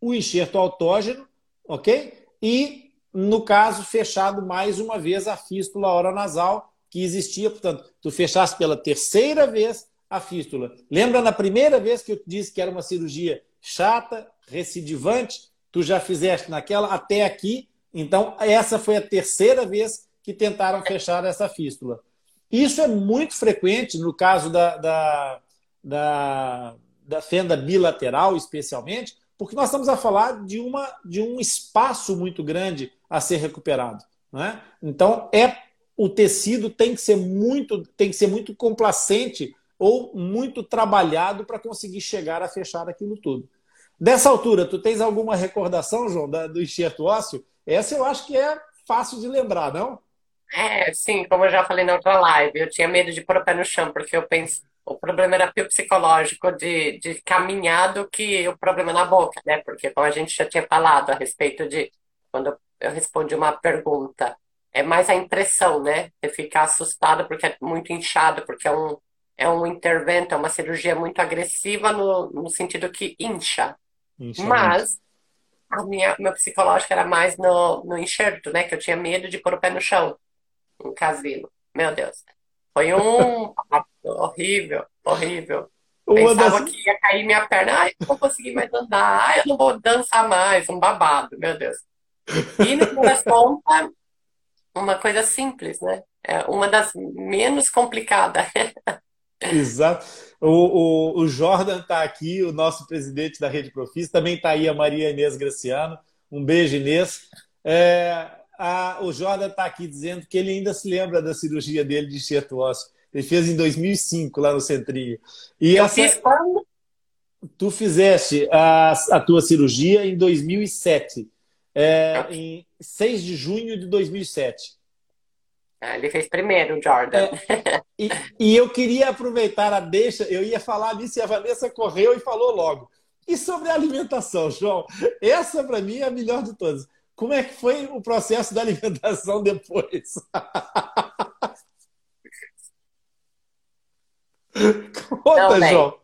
Speaker 1: o enxerto autógeno, ok? E, no caso, fechado mais uma vez a fístula oronasal que existia. Portanto, tu fechaste pela terceira vez a fístula. Lembra na primeira vez que eu disse que era uma cirurgia chata, recidivante? Tu já fizeste naquela até aqui. Então, essa foi a terceira vez que tentaram fechar essa fístula. Isso é muito frequente no caso da, da, da, da fenda bilateral, especialmente, porque nós estamos a falar de, uma, de um espaço muito grande a ser recuperado. Né? Então, é o tecido tem que ser muito, tem que ser muito complacente ou muito trabalhado para conseguir chegar a fechar aquilo tudo. Dessa altura, tu tens alguma recordação, João, do enxerto ósseo? Essa eu acho que é fácil de lembrar, não?
Speaker 2: É, sim, como eu já falei na outra live, eu tinha medo de pôr o pé no chão, porque eu penso, o problema era psicológico de, de caminhar do que o problema na boca, né? Porque como a gente já tinha falado a respeito de quando eu respondi uma pergunta, é mais a impressão, né? Você ficar assustado porque é muito inchado, porque é um, é um intervento, é uma cirurgia muito agressiva no, no sentido que incha. incha Mas a minha, meu psicológico era mais no, no enxerto, né? Que eu tinha medo de pôr o pé no chão, um casino. Meu Deus. Foi um horrível, horrível. Uma Pensava das... que ia cair minha perna. Ai, não vou conseguir mais andar. Ai, eu não vou dançar mais. Um babado, meu Deus. E no fim das contas, uma coisa simples, né? É uma das menos complicadas.
Speaker 1: Exato. O, o, o Jordan está aqui, o nosso presidente da Rede Profis. Também está aí a Maria Inês Graciano. Um beijo, Inês. É, a, o Jordan está aqui dizendo que ele ainda se lembra da cirurgia dele de enxerto ósseo. Ele fez em 2005 lá no Centrinho. E
Speaker 2: Eu essa, fiz quando?
Speaker 1: Tu fizeste a, a tua cirurgia em 2007, é, em 6 de junho de 2007.
Speaker 2: Ah, ele fez primeiro, o Jordan.
Speaker 1: É, e, e, eu queria aproveitar a deixa, eu ia falar ali se a Vanessa correu e falou logo. E sobre a alimentação, João? Essa, para mim, é a melhor de todas. Como é que foi o processo da alimentação depois?
Speaker 2: Conta, Não, João.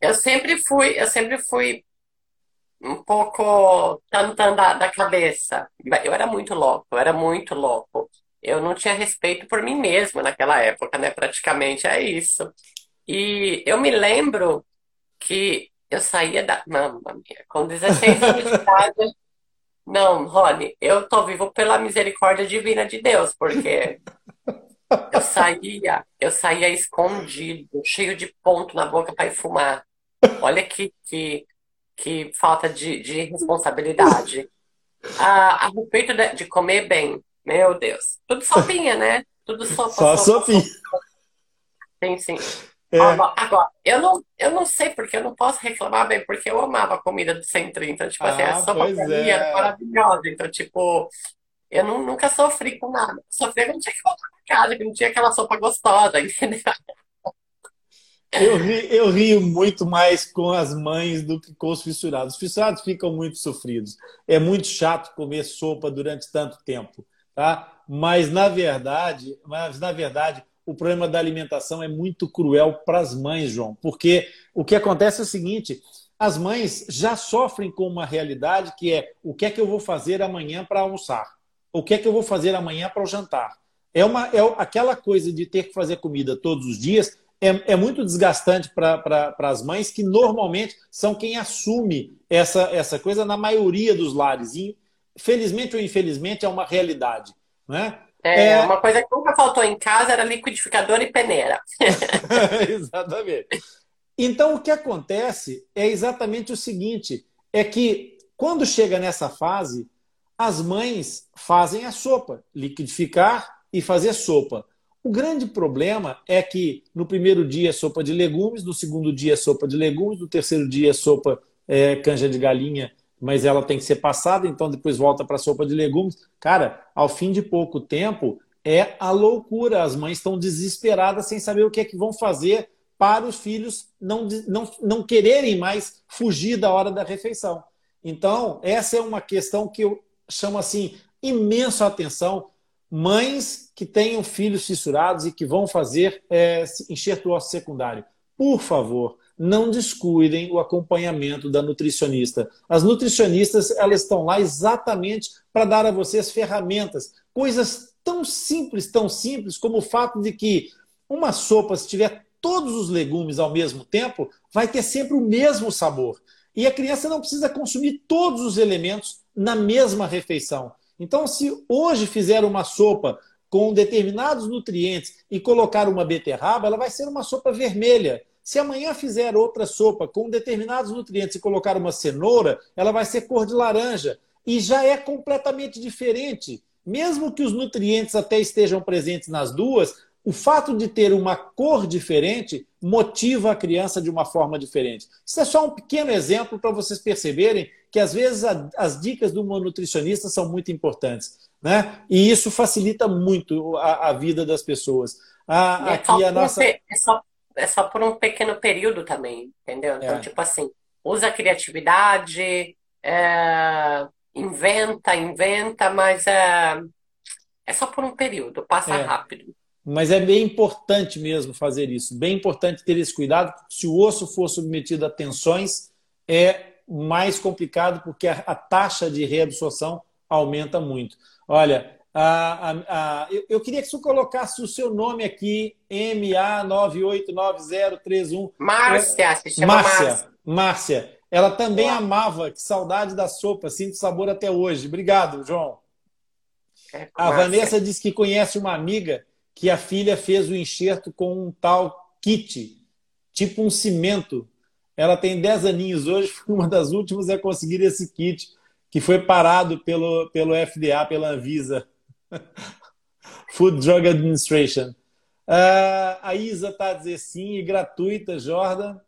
Speaker 2: Eu sempre fui, eu sempre fui um pouco tantando da, da cabeça. Eu era muito louco, eu era muito louco. Eu não tinha respeito por mim mesmo naquela época, né? Praticamente é isso. E eu me lembro que eu saía da. Mamma mia, com 16 anos de idade, não, Rony, eu tô vivo pela misericórdia divina de Deus, porque eu saía, eu saía escondido, cheio de ponto na boca para ir fumar. Olha que, que, que falta de, de responsabilidade. A, a respeito de, de, comer bem, meu Deus. Tudo sopinha, né? Tudo sopa.
Speaker 1: Só sopa, sopinha. Sopa.
Speaker 2: Sim, sim. É. Agora, eu não, eu não sei porque eu não posso reclamar bem, porque eu amava a comida do centro. Então, tipo assim, a ah, sopa pra mim era é. maravilhosa. Então, tipo, eu não, nunca sofri com nada. Sofri que não tinha que voltar pra casa, que não tinha aquela sopa gostosa, entendeu?
Speaker 1: Eu, ri, eu rio muito mais com as mães do que com os fissurados. Os fissurados ficam muito sofridos. É muito chato comer sopa durante tanto tempo, tá? Mas na verdade, mas na verdade, o problema da alimentação é muito cruel para as mães, João, porque o que acontece é o seguinte: as mães já sofrem com uma realidade que é o que é que eu vou fazer amanhã para almoçar, o que é que eu vou fazer amanhã para o jantar. É, uma, é aquela coisa de ter que fazer comida todos os dias é, é muito desgastante para as mães que normalmente são quem assume essa, essa coisa na maioria dos lares. E, felizmente ou infelizmente é uma realidade, né?
Speaker 2: É, é, uma coisa que nunca faltou em casa era liquidificador e peneira.
Speaker 1: exatamente. Então, o que acontece é exatamente o seguinte: é que quando chega nessa fase, as mães fazem a sopa, liquidificar e fazer sopa. O grande problema é que no primeiro dia é sopa de legumes, no segundo dia é sopa de legumes, no terceiro dia é sopa é, canja de galinha, mas ela tem que ser passada, então depois volta para a sopa de legumes. Cara, ao fim de pouco tempo, é a loucura. As mães estão desesperadas sem saber o que é que vão fazer para os filhos não, não, não quererem mais fugir da hora da refeição. Então, essa é uma questão que eu chamo assim imensa atenção. Mães que tenham filhos fissurados e que vão fazer é, enxerto ósseo secundário. Por favor, não descuidem o acompanhamento da nutricionista. As nutricionistas elas estão lá exatamente para dar a vocês ferramentas, coisas tão simples, tão simples como o fato de que uma sopa, se tiver todos os legumes ao mesmo tempo, vai ter sempre o mesmo sabor. E a criança não precisa consumir todos os elementos na mesma refeição. Então, se hoje fizer uma sopa com determinados nutrientes e colocar uma beterraba, ela vai ser uma sopa vermelha. Se amanhã fizer outra sopa com determinados nutrientes e colocar uma cenoura, ela vai ser cor de laranja. E já é completamente diferente. Mesmo que os nutrientes até estejam presentes nas duas, o fato de ter uma cor diferente motiva a criança de uma forma diferente. Isso é só um pequeno exemplo para vocês perceberem que às vezes a, as dicas do nutricionista são muito importantes. Né? E isso facilita muito a, a vida das pessoas. A,
Speaker 2: é, aqui a nossa... é, só, é só por um pequeno período também, entendeu? Então, é. tipo assim, usa a criatividade, é, inventa, inventa, mas é, é só por um período, passa é. rápido.
Speaker 1: Mas é bem importante mesmo fazer isso, bem importante ter esse cuidado, se o osso for submetido a tensões, é mais complicado porque a, a taxa de reabsorção aumenta muito. Olha, a, a, eu, eu, queria que você colocasse o seu nome aqui, MA989031.
Speaker 2: Márcia, se chama
Speaker 1: Márcia. Márcia. Márcia. Ela também amava, que saudade da sopa, sinto sabor até hoje. Obrigado, João. É, a Vanessa diz que conhece uma amiga que a filha fez o enxerto com um tal kit, tipo um cimento. Ela tem 10 aninhos hoje, foi uma das últimas a conseguir esse kit, que foi parado pelo, pelo FDA, pela Anvisa. Food Drug Administration. Uh, a Isa está a dizer sim, e gratuita, Jordan.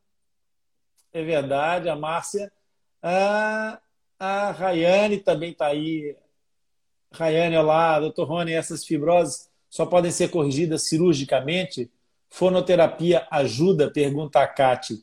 Speaker 1: É verdade, a Márcia. Uh, a Rayane também está aí. Rayane, olá, doutor Rony, essas fibroses só podem ser corrigidas cirurgicamente? Fonoterapia ajuda? Pergunta a Cati.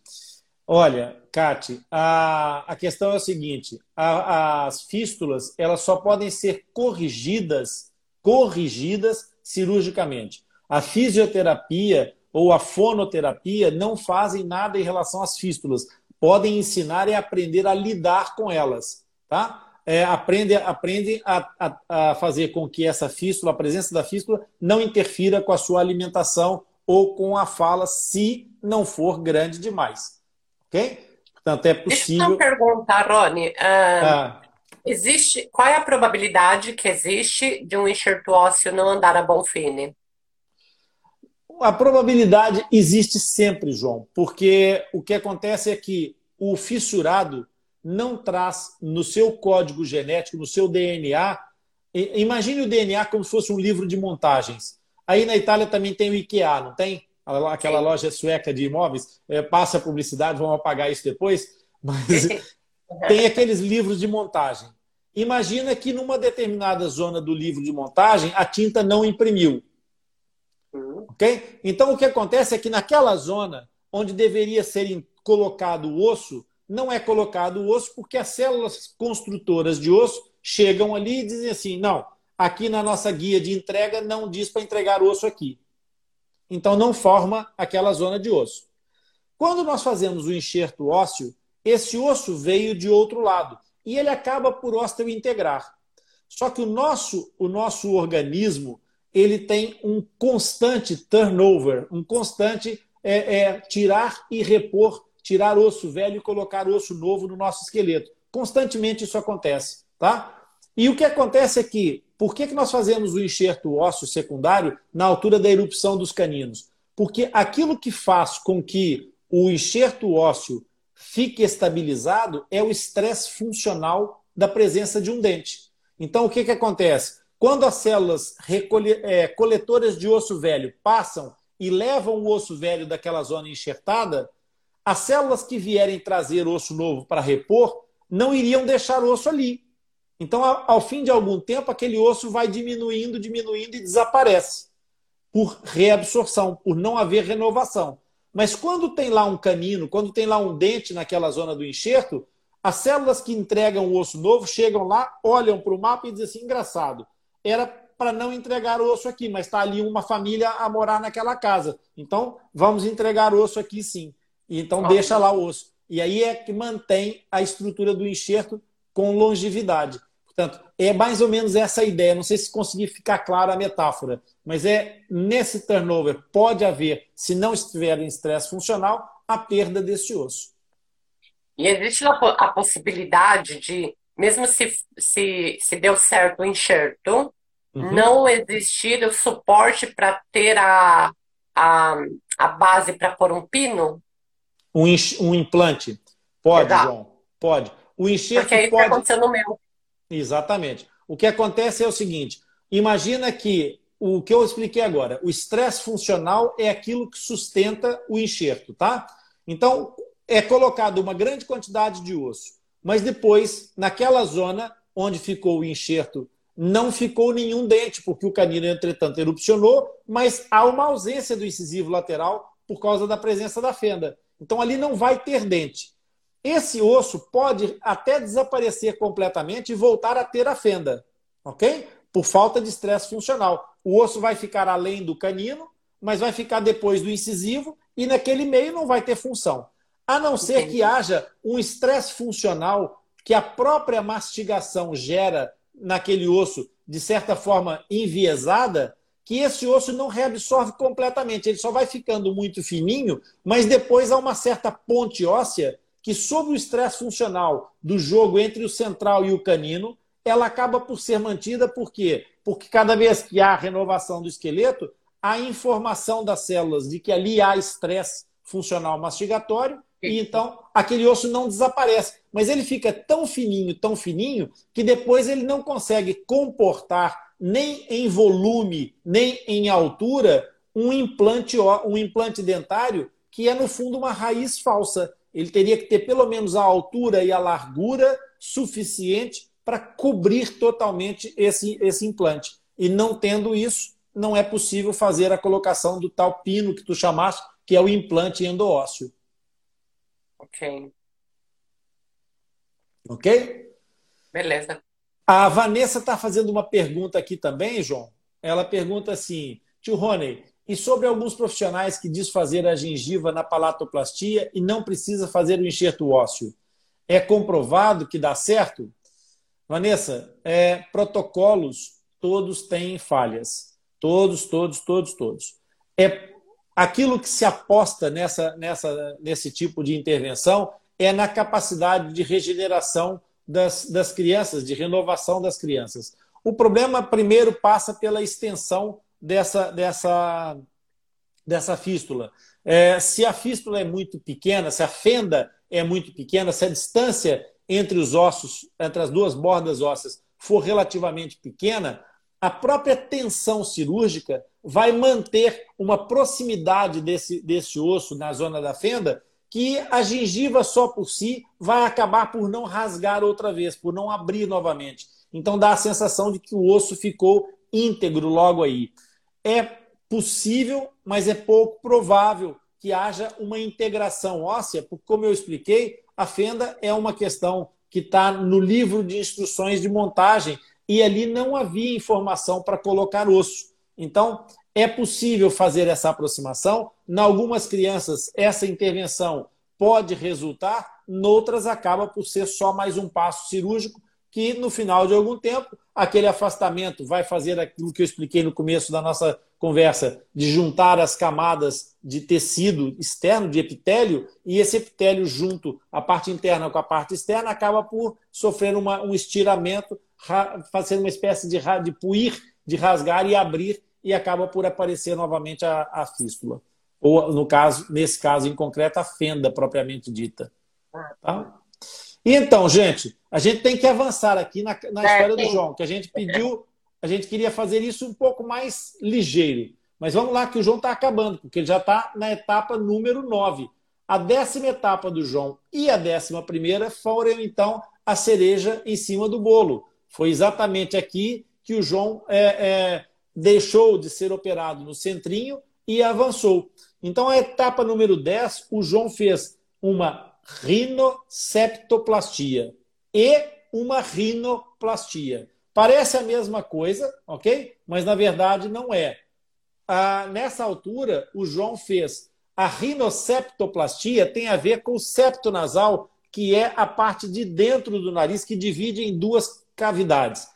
Speaker 1: Olha, Cati, a, a questão é o seguinte: a, as fístulas elas só podem ser corrigidas, corrigidas cirurgicamente. A fisioterapia ou a fonoterapia não fazem nada em relação às fístulas. Podem ensinar e aprender a lidar com elas, tá? é, aprende, aprende a, a, a, fazer com que essa fístula, a presença da fístula, não interfira com a sua alimentação ou com a fala, se não for grande demais. Ok? Portanto, é possível. Deixa eu
Speaker 2: perguntar, Rony. Uh, ah. Existe, qual é a probabilidade que existe de um enxerto ósseo não andar a bom fine?
Speaker 1: A probabilidade existe sempre, João, porque o que acontece é que o fissurado não traz no seu código genético, no seu DNA. Imagine o DNA como se fosse um livro de montagens. Aí na Itália também tem o IKEA, não tem? Aquela Sim. loja sueca de imóveis. É, passa publicidade, vamos apagar isso depois. Mas tem aqueles livros de montagem. Imagina que numa determinada zona do livro de montagem a tinta não imprimiu. Uhum. Ok? Então o que acontece é que naquela zona onde deveria ser colocado o osso, não é colocado o osso porque as células construtoras de osso chegam ali e dizem assim: não, aqui na nossa guia de entrega não diz para entregar osso aqui. Então não forma aquela zona de osso. Quando nós fazemos o enxerto ósseo, esse osso veio de outro lado e ele acaba por osteointegrar. Só que o nosso, o nosso organismo ele tem um constante turnover, um constante é, é, tirar e repor tirar osso velho e colocar osso novo no nosso esqueleto. Constantemente isso acontece, tá? E o que acontece é que, por que, que nós fazemos o enxerto ósseo secundário na altura da erupção dos caninos? Porque aquilo que faz com que o enxerto ósseo fique estabilizado é o estresse funcional da presença de um dente. Então, o que, que acontece? Quando as células é, coletoras de osso velho passam e levam o osso velho daquela zona enxertada, as células que vierem trazer osso novo para repor não iriam deixar o osso ali. Então, ao fim de algum tempo, aquele osso vai diminuindo, diminuindo e desaparece por reabsorção, por não haver renovação. Mas quando tem lá um canino, quando tem lá um dente naquela zona do enxerto, as células que entregam o osso novo chegam lá, olham para o mapa e dizem assim: engraçado, era para não entregar o osso aqui, mas está ali uma família a morar naquela casa. Então, vamos entregar o osso aqui sim. E então deixa lá o osso. E aí é que mantém a estrutura do enxerto com longevidade. Portanto, é mais ou menos essa ideia. Não sei se consegui ficar clara a metáfora, mas é nesse turnover pode haver, se não estiver em estresse funcional, a perda desse osso.
Speaker 2: E existe a possibilidade de, mesmo se, se, se deu certo o enxerto, uhum. não existir o suporte para ter a, a, a base para pôr um pino?
Speaker 1: Um, um implante. Pode, Exato. João. Pode. O enxerto
Speaker 2: Porque aí
Speaker 1: pode.
Speaker 2: acontecendo no meu.
Speaker 1: Exatamente. O que acontece é o seguinte: imagina que o que eu expliquei agora, o estresse funcional é aquilo que sustenta o enxerto, tá? Então, é colocado uma grande quantidade de osso, mas depois, naquela zona onde ficou o enxerto, não ficou nenhum dente, porque o canino, entretanto, erupcionou, mas há uma ausência do incisivo lateral por causa da presença da fenda. Então, ali não vai ter dente. Esse osso pode até desaparecer completamente e voltar a ter a fenda, ok? Por falta de estresse funcional. O osso vai ficar além do canino, mas vai ficar depois do incisivo e naquele meio não vai ter função. A não ser que haja um estresse funcional que a própria mastigação gera naquele osso, de certa forma enviesada, que esse osso não reabsorve completamente. Ele só vai ficando muito fininho, mas depois há uma certa ponte óssea que, sob o estresse funcional do jogo entre o central e o canino, ela acaba por ser mantida, por quê? Porque cada vez que há renovação do esqueleto, há informação das células de que ali há estresse funcional mastigatório, e então aquele osso não desaparece. Mas ele fica tão fininho, tão fininho, que depois ele não consegue comportar nem em volume, nem em altura, um implante, um implante dentário que é, no fundo, uma raiz falsa ele teria que ter pelo menos a altura e a largura suficiente para cobrir totalmente esse, esse implante. E não tendo isso, não é possível fazer a colocação do tal pino que tu chamaste, que é o implante endósseo.
Speaker 2: Ok.
Speaker 1: Ok?
Speaker 2: Beleza.
Speaker 1: A Vanessa está fazendo uma pergunta aqui também, João. Ela pergunta assim: Tio Rony, e sobre alguns profissionais que diz fazer a gengiva na palatoplastia e não precisa fazer o enxerto ósseo. É comprovado que dá certo? Vanessa, é, protocolos todos têm falhas. Todos, todos, todos, todos. É aquilo que se aposta nessa, nessa, nesse tipo de intervenção é na capacidade de regeneração das, das crianças, de renovação das crianças. O problema primeiro passa pela extensão dessa, dessa, dessa fístula. É, se a fístula é muito pequena, se a fenda é muito pequena, se a distância entre os ossos, entre as duas bordas ósseas, for relativamente pequena, a própria tensão cirúrgica vai manter uma proximidade desse, desse osso na zona da fenda que a gengiva só por si vai acabar por não rasgar outra vez, por não abrir novamente. Então dá a sensação de que o osso ficou íntegro logo aí é possível, mas é pouco provável que haja uma integração óssea, porque, como eu expliquei, a fenda é uma questão que está no livro de instruções de montagem e ali não havia informação para colocar osso. Então, é possível fazer essa aproximação. Em algumas crianças, essa intervenção pode resultar, noutras, acaba por ser só mais um passo cirúrgico que no final de algum tempo, aquele afastamento vai fazer aquilo que eu expliquei no começo da nossa conversa, de juntar as camadas de tecido externo, de epitélio, e esse epitélio junto a parte interna com a parte externa acaba por sofrer uma, um estiramento, fazendo uma espécie de, de puir, de rasgar e abrir, e acaba por aparecer novamente a, a fístula. Ou, no caso, nesse caso em concreto, a fenda propriamente dita. Tá? E então, gente, a gente tem que avançar aqui na, na história do João, que a gente pediu a gente queria fazer isso um pouco mais ligeiro. Mas vamos lá, que o João está acabando, porque ele já está na etapa número 9. A décima etapa do João e a décima primeira foram, então, a cereja em cima do bolo. Foi exatamente aqui que o João é, é, deixou de ser operado no centrinho e avançou. Então, a etapa número 10, o João fez uma rinoceptoplastia e uma rinoplastia. Parece a mesma coisa, ok? Mas na verdade não é. Ah, nessa altura, o João fez a rinoceptoplastia, tem a ver com o septo nasal, que é a parte de dentro do nariz que divide em duas cavidades.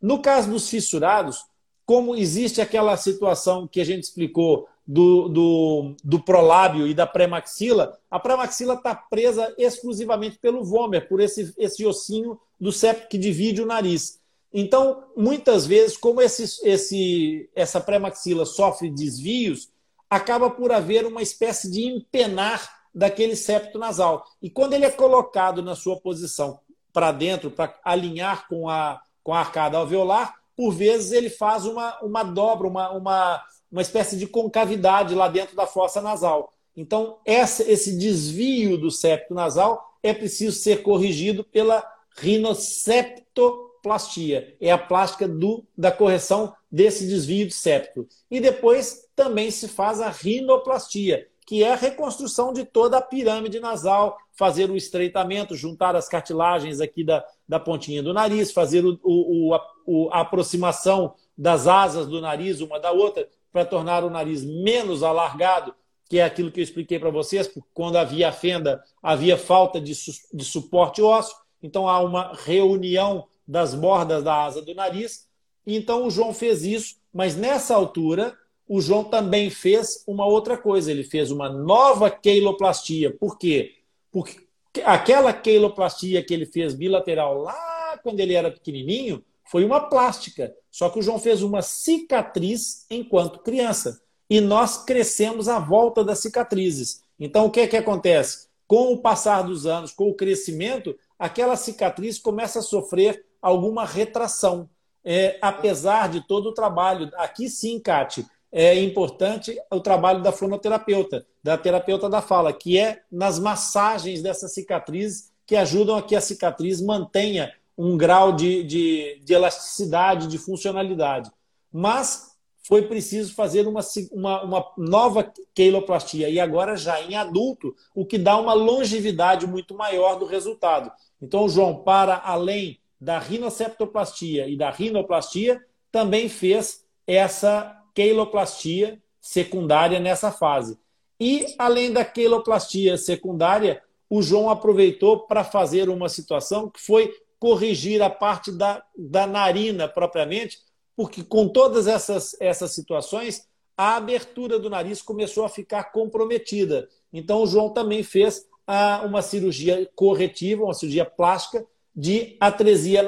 Speaker 1: No caso dos fissurados, como existe aquela situação que a gente explicou do, do, do prolábio e da pré-maxila, a pré-maxila está presa exclusivamente pelo vômer, por esse, esse ossinho do septo que divide o nariz. Então, muitas vezes, como esse, esse, essa pré-maxila sofre desvios, acaba por haver uma espécie de empenar daquele septo nasal. E quando ele é colocado na sua posição para dentro, para alinhar com a, com a arcada alveolar, por vezes ele faz uma, uma dobra, uma, uma, uma espécie de concavidade lá dentro da fossa nasal. Então, essa, esse desvio do septo nasal é preciso ser corrigido pela rinoceptoplastia. É a plástica do, da correção desse desvio de septo. E depois também se faz a rinoplastia, que é a reconstrução de toda a pirâmide nasal, fazer o estreitamento, juntar as cartilagens aqui da, da pontinha do nariz, fazer o, o, a, o, a aproximação das asas do nariz uma da outra, para tornar o nariz menos alargado, que é aquilo que eu expliquei para vocês, porque quando havia fenda, havia falta de, su de suporte ósseo, então há uma reunião das bordas da asa do nariz. Então o João fez isso, mas nessa altura o João também fez uma outra coisa, ele fez uma nova queiloplastia. Por quê? Porque aquela queiloplastia que ele fez bilateral lá quando ele era pequenininho foi uma plástica. Só que o João fez uma cicatriz enquanto criança. E nós crescemos à volta das cicatrizes. Então, o que é que acontece? Com o passar dos anos, com o crescimento, aquela cicatriz começa a sofrer alguma retração. É, apesar de todo o trabalho. Aqui sim, Cate, é importante o trabalho da fonoterapeuta, da terapeuta da fala, que é nas massagens dessas cicatrizes que ajudam a que a cicatriz mantenha um grau de, de, de elasticidade, de funcionalidade. Mas foi preciso fazer uma, uma, uma, nova queiloplastia, e agora já em adulto, o que dá uma longevidade muito maior do resultado. Então, João, para além da rinoceptoplastia e da rinoplastia, também fez essa queiloplastia secundária nessa fase. E, além da queiloplastia secundária, o João aproveitou para fazer uma situação que foi corrigir a parte da, da narina propriamente, porque com todas essas, essas situações, a abertura do nariz começou a ficar comprometida. Então, o João também fez a, uma cirurgia corretiva, uma cirurgia plástica de atresia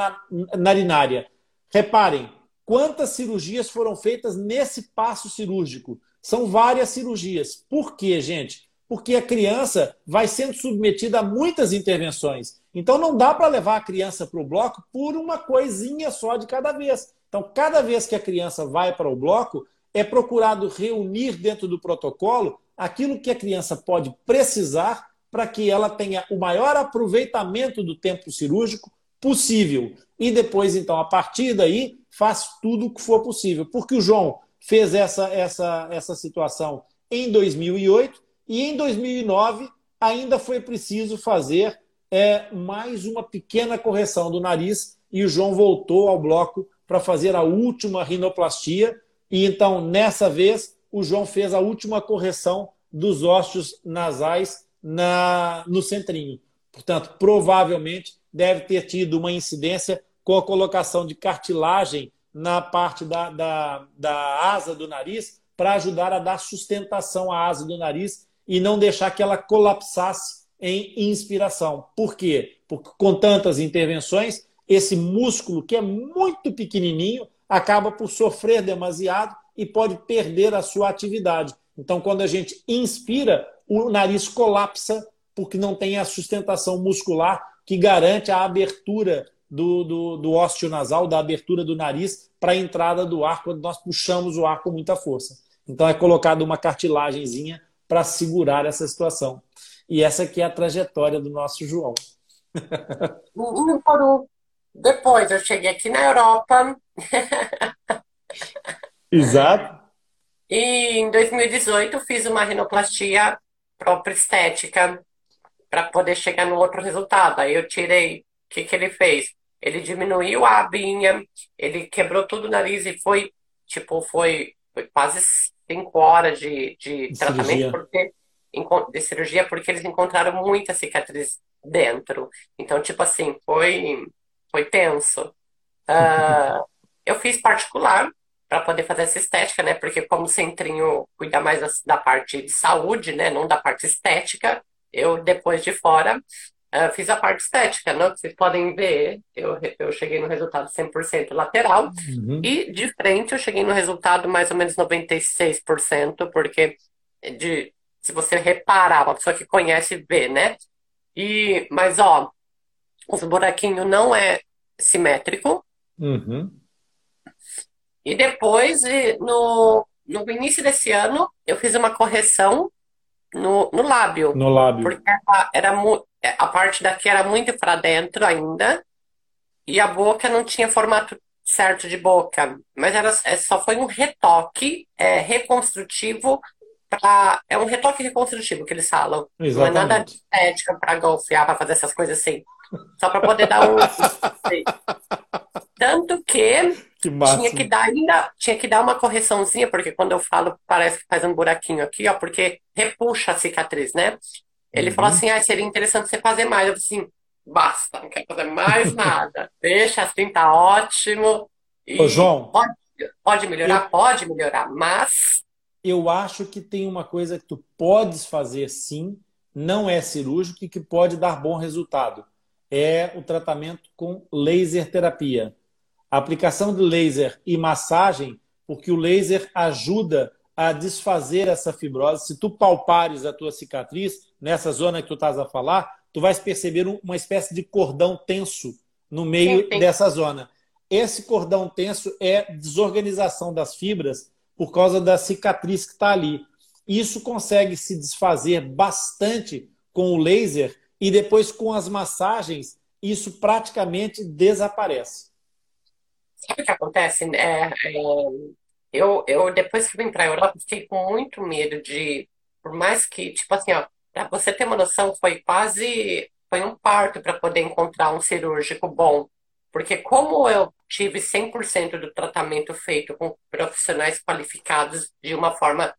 Speaker 1: narinária. Reparem, quantas cirurgias foram feitas nesse passo cirúrgico? São várias cirurgias. Por quê, gente? Porque a criança vai sendo submetida a muitas intervenções. Então não dá para levar a criança para o bloco por uma coisinha só de cada vez. Então, cada vez que a criança vai para o bloco, é procurado reunir dentro do protocolo aquilo que a criança pode precisar para que ela tenha o maior aproveitamento do tempo cirúrgico possível. E depois, então, a partir daí, faz tudo o que for possível. Porque o João fez essa, essa, essa situação em 2008 e em 2009 ainda foi preciso fazer é, mais uma pequena correção do nariz e o João voltou ao bloco para fazer a última rinoplastia. E então, nessa vez, o João fez a última correção dos ossos nasais na, no centrinho. Portanto, provavelmente deve ter tido uma incidência com a colocação de cartilagem na parte da, da, da asa do nariz para ajudar a dar sustentação à asa do nariz e não deixar que ela colapsasse em inspiração. Por quê? Porque com tantas intervenções, esse músculo, que é muito pequenininho, acaba por sofrer demasiado e pode perder a sua atividade. Então, quando a gente inspira, o nariz colapsa porque não tem a sustentação muscular que garante a abertura do, do, do ósseo nasal, da abertura do nariz para a entrada do ar quando nós puxamos o ar com muita força. Então é colocado uma cartilagemzinha para segurar essa situação. E essa aqui é a trajetória do nosso João.
Speaker 2: Depois eu cheguei aqui na Europa.
Speaker 1: Exato.
Speaker 2: E em 2018 fiz uma rinoplastia própria estética para poder chegar no outro resultado. Aí eu tirei. O que, que ele fez? Ele diminuiu a abinha, ele quebrou tudo o nariz e foi, tipo, foi, foi quase cinco horas de, de, de tratamento cirurgia. porque de cirurgia porque eles encontraram muita cicatriz dentro. Então, tipo assim, foi, foi tenso. Uh, eu fiz particular para poder fazer essa estética, né? Porque como o centrinho cuida mais da, da, parte de saúde, né? Não da parte estética, eu depois de fora Uh, fiz a parte estética, né? Vocês podem ver, eu, eu cheguei no resultado 100% lateral. Uhum. E de frente eu cheguei no resultado mais ou menos 96%, porque de, se você reparar, uma pessoa que conhece vê, né? E, mas, ó, os buraquinhos não é simétrico.
Speaker 1: Uhum.
Speaker 2: E depois, no, no início desse ano, eu fiz uma correção no, no lábio.
Speaker 1: No lábio.
Speaker 2: Porque era, era é, a parte daqui era muito para dentro ainda, e a boca não tinha formato certo de boca, mas era, é, só foi um retoque é, reconstrutivo para é um retoque reconstrutivo que eles falam.
Speaker 1: Exatamente.
Speaker 2: Não é nada de estética para golfear, para fazer essas coisas assim. Só para poder dar um. Tanto que, que tinha que dar ainda, tinha que dar uma correçãozinha, porque quando eu falo, parece que faz um buraquinho aqui, ó, porque repuxa a cicatriz, né? Ele uhum. falou assim: ah, seria interessante você fazer mais. Eu falei assim: basta, não quero fazer mais nada. Deixa assim, tá ótimo.
Speaker 1: E Ô, João.
Speaker 2: Pode, pode melhorar? Eu, pode melhorar, mas.
Speaker 1: Eu acho que tem uma coisa que tu podes fazer sim, não é cirúrgico e que pode dar bom resultado. É o tratamento com laser terapia. A aplicação de laser e massagem, porque o laser ajuda a desfazer essa fibrose. Se tu palpares a tua cicatriz, nessa zona que tu estás a falar, tu vais perceber uma espécie de cordão tenso no meio sim, sim. dessa zona. Esse cordão tenso é desorganização das fibras por causa da cicatriz que está ali. Isso consegue se desfazer bastante com o laser e depois com as massagens, isso praticamente desaparece.
Speaker 2: Sabe o que acontece? É, é eu, eu, depois que vim para a Europa, fiquei com muito medo de, por mais que, tipo assim, ó, para você ter uma noção, foi quase, foi um parto para poder encontrar um cirúrgico bom. Porque como eu tive 100% do tratamento feito com profissionais qualificados de uma forma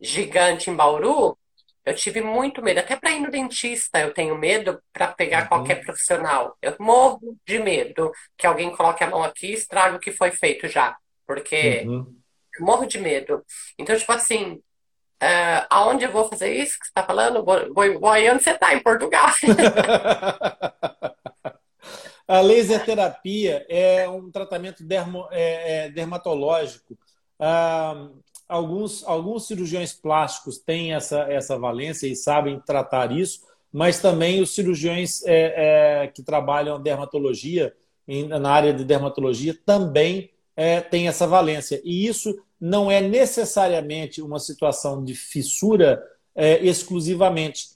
Speaker 2: gigante em Bauru, eu tive muito medo. Até para ir no dentista eu tenho medo para pegar uhum. qualquer profissional. Eu morro de medo que alguém coloque a mão aqui e estrague o que foi feito já. Porque uhum morro de medo. Então, tipo assim, uh, aonde eu vou fazer isso que você está falando? Onde você está, em Portugal.
Speaker 1: A laser terapia é um tratamento dermo, é, é, dermatológico. Ah, alguns, alguns cirurgiões plásticos têm essa, essa valência e sabem tratar isso, mas também os cirurgiões é, é que trabalham dermatologia, na área de dermatologia, também é, têm essa valência. E isso não é necessariamente uma situação de fissura é, exclusivamente,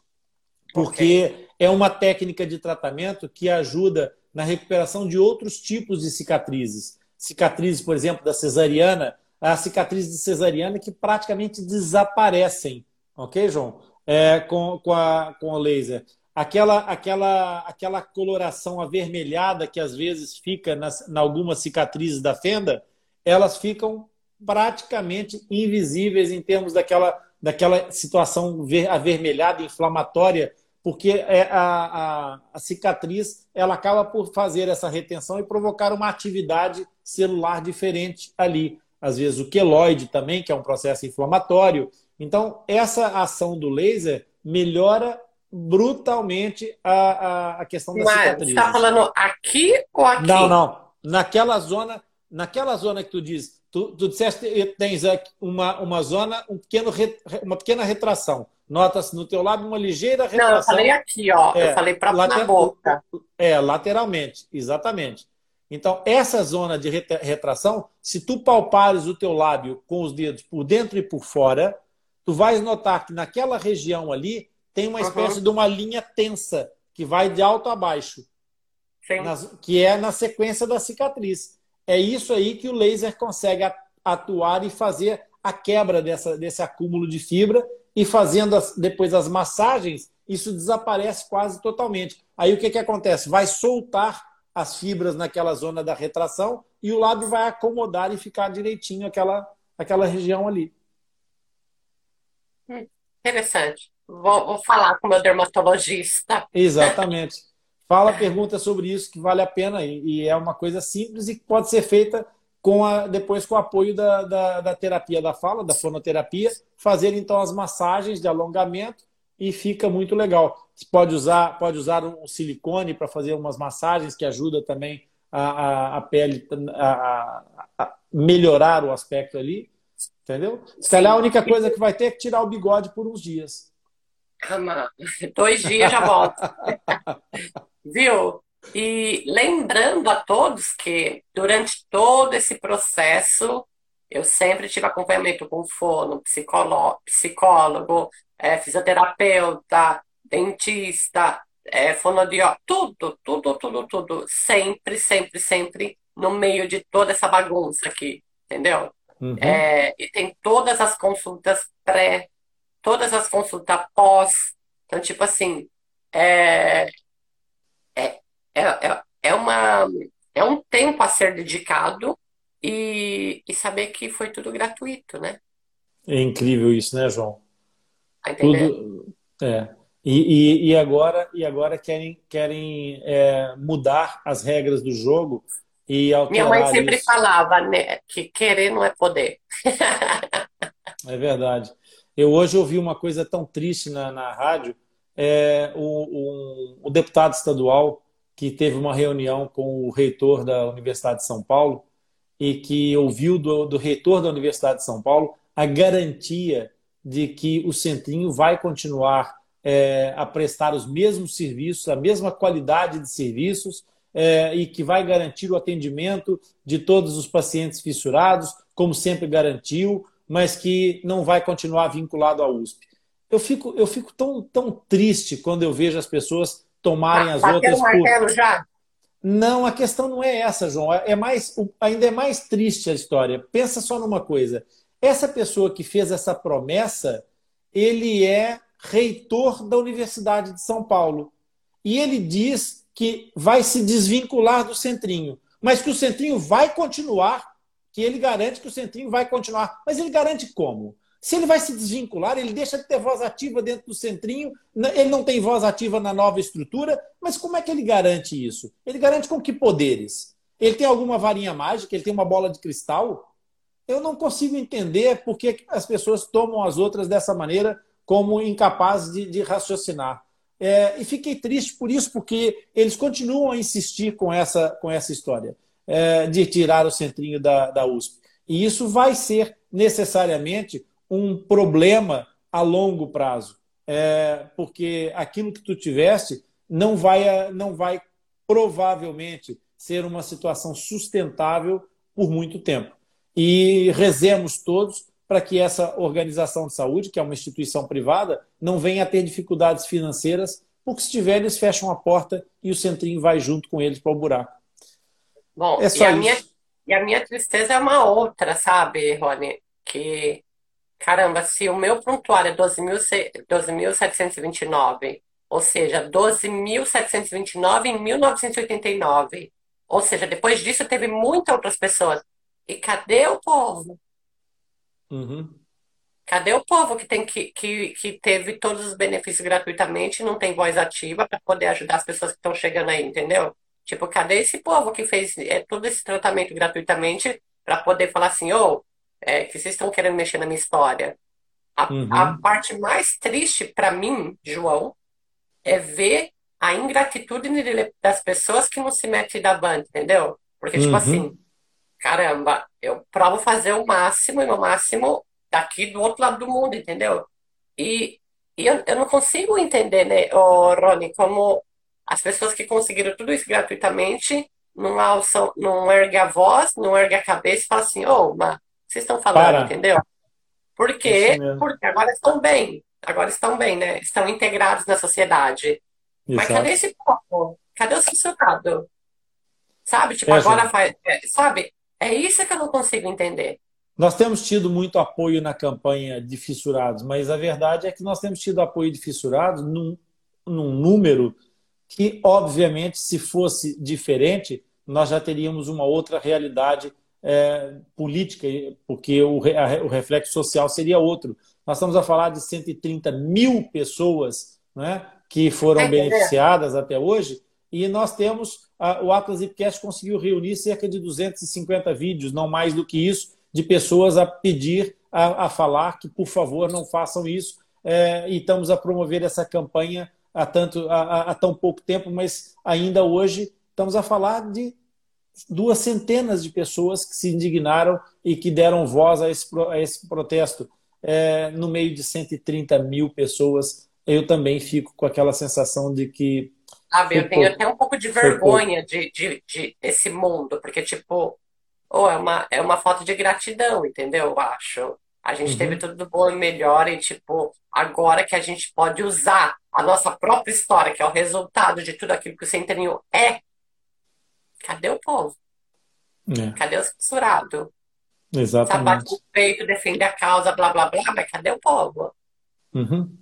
Speaker 1: porque okay. é uma técnica de tratamento que ajuda na recuperação de outros tipos de cicatrizes. Cicatrizes, por exemplo, da cesariana, a cicatriz de cesariana que praticamente desaparecem, ok, João? É, com, com, a, com o laser. Aquela, aquela, aquela coloração avermelhada que às vezes fica nas, em algumas cicatrizes da fenda, elas ficam praticamente invisíveis em termos daquela, daquela situação avermelhada, inflamatória, porque é a, a, a cicatriz ela acaba por fazer essa retenção e provocar uma atividade celular diferente ali. Às vezes o queloide também, que é um processo inflamatório. Então, essa ação do laser melhora brutalmente a, a, a questão da Mas, cicatriz. Você
Speaker 2: está falando aqui ou aqui?
Speaker 1: Não, não. Naquela zona, naquela zona que tu diz, Tu, tu disseste que tens uma, uma zona, um pequeno, uma pequena retração. Nota-se no teu lábio uma ligeira retração.
Speaker 2: Não, eu falei aqui, ó. É, eu falei para later... na boca.
Speaker 1: É, lateralmente, exatamente. Então, essa zona de retração, se tu palpares o teu lábio com os dedos por dentro e por fora, tu vais notar que naquela região ali tem uma espécie uhum. de uma linha tensa que vai de alto a baixo, nas, que é na sequência da cicatriz. É isso aí que o laser consegue atuar e fazer a quebra dessa, desse acúmulo de fibra e fazendo as, depois as massagens, isso desaparece quase totalmente. Aí o que, que acontece? Vai soltar as fibras naquela zona da retração e o lábio vai acomodar e ficar direitinho aquela, aquela região ali.
Speaker 2: Hum, interessante. Vou, vou falar com o meu dermatologista.
Speaker 1: Exatamente. Fala, pergunta sobre isso que vale a pena e, e é uma coisa simples e que pode ser feita com a, depois com o apoio da, da, da terapia da fala, da fonoterapia, fazer então as massagens de alongamento e fica muito legal. Você pode usar, pode usar um silicone para fazer umas massagens que ajuda também a, a, a pele a, a, melhorar o aspecto ali. Entendeu? Se calhar a única coisa que vai ter é que tirar o bigode por uns dias.
Speaker 2: Ah, dois dias já volto. Viu? E lembrando a todos que durante todo esse processo eu sempre tive acompanhamento com fono, psicólogo, psicólogo é, fisioterapeuta, dentista, é, tudo, tudo, tudo, tudo. Sempre, sempre, sempre no meio de toda essa bagunça aqui, entendeu? Uhum. É, e tem todas as consultas pré, todas as consultas pós. Então, tipo assim, é, é, é, é, uma, é um tempo a ser dedicado e, e saber que foi tudo gratuito, né?
Speaker 1: É incrível isso, né, João? Tá Tudo, é. E, e, e, agora, e agora querem, querem é, mudar as regras do jogo e alterar
Speaker 2: Minha mãe sempre isso. falava né, que querer não é poder.
Speaker 1: é verdade. Eu hoje ouvi uma coisa tão triste na, na rádio. É, o, o, deputado estadual que teve uma reunião com o reitor da Universidade de São Paulo e que ouviu do, do reitor da Universidade de São Paulo a garantia de que o Centrinho vai continuar é, a prestar os mesmos serviços, a mesma qualidade de serviços é, e que vai garantir o atendimento de todos os pacientes fissurados, como sempre garantiu, mas que não vai continuar vinculado à USP. Eu fico, eu fico tão, tão triste quando eu vejo as pessoas tomarem as outras
Speaker 2: por... já?
Speaker 1: Não, a questão não é essa, João. É mais, ainda é mais triste a história. Pensa só numa coisa. Essa pessoa que fez essa promessa, ele é reitor da Universidade de São Paulo. E ele diz que vai se desvincular do Centrinho, mas que o Centrinho vai continuar, que ele garante que o Centrinho vai continuar. Mas ele garante como? Se ele vai se desvincular, ele deixa de ter voz ativa dentro do centrinho, ele não tem voz ativa na nova estrutura, mas como é que ele garante isso? Ele garante com que poderes? Ele tem alguma varinha mágica? Ele tem uma bola de cristal? eu não consigo entender por que as pessoas tomam as outras dessa maneira, como incapazes de, de raciocinar. É, e fiquei triste por isso, porque eles continuam a insistir com essa, com essa história é, de tirar o centrinho da, da USP. E isso vai ser necessariamente um problema a longo prazo, é, porque aquilo que tu tiveste não vai, não vai provavelmente ser uma situação sustentável por muito tempo e rezemos todos para que essa organização de saúde, que é uma instituição privada, não venha a ter dificuldades financeiras, porque se tiver, eles fecham a porta e o centrinho vai junto com eles para o buraco.
Speaker 2: Bom, é e, a minha, e a minha tristeza é uma outra, sabe, Rony? Que, caramba, se o meu prontuário é 12.729, ou seja, 12.729 em 1989, ou seja, depois disso teve muitas outras pessoas e cadê o povo?
Speaker 1: Uhum.
Speaker 2: Cadê o povo que, tem que, que, que teve todos os benefícios gratuitamente e não tem voz ativa para poder ajudar as pessoas que estão chegando aí, entendeu? Tipo, cadê esse povo que fez é, todo esse tratamento gratuitamente para poder falar assim, ô, oh, é, que vocês estão querendo mexer na minha história? A, uhum. a parte mais triste para mim, João, é ver a ingratitude das pessoas que não se metem da banda, entendeu? Porque, tipo uhum. assim, caramba, eu provo fazer o máximo e no máximo daqui do outro lado do mundo, entendeu? E E eu, eu não consigo entender, né, oh, Rony, como as pessoas que conseguiram tudo isso gratuitamente não alçam, não ergue a voz, não ergue a cabeça e falam assim, ô, oh, mas vocês estão falando, Para. entendeu? Por quê? Porque agora estão bem, agora estão bem, né? Estão integrados na sociedade. Exato. Mas cadê esse povo? Cadê o censurado? Sabe? Tipo, é, agora faz. É, sabe? É isso que eu não consigo entender.
Speaker 1: Nós temos tido muito apoio na campanha de fissurados, mas a verdade é que nós temos tido apoio de fissurados num, num número que, obviamente, se fosse diferente, nós já teríamos uma outra realidade é, política, porque o, a, o reflexo social seria outro. Nós estamos a falar de 130 mil pessoas né, que foram beneficiadas até hoje, e nós temos, a, o Atlas Ipcast conseguiu reunir cerca de 250 vídeos, não mais do que isso, de pessoas a pedir, a, a falar que, por favor, não façam isso. É, e estamos a promover essa campanha há, tanto, há, há tão pouco tempo, mas ainda hoje estamos a falar de duas centenas de pessoas que se indignaram e que deram voz a esse, a esse protesto. É, no meio de 130 mil pessoas, eu também fico com aquela sensação de que.
Speaker 2: Sabe, eu tenho até um pouco de vergonha de, de, de, desse mundo, porque, tipo, ou é uma, é uma falta de gratidão, entendeu? Eu acho. A gente uhum. teve tudo bom e melhor, e tipo, agora que a gente pode usar a nossa própria história, que é o resultado de tudo aquilo que o Centeninho é, cadê o povo? É. Cadê o censurado?
Speaker 1: Exatamente.
Speaker 2: Sabe, o peito, defender a causa, blá, blá, blá, mas cadê o povo?
Speaker 1: Uhum.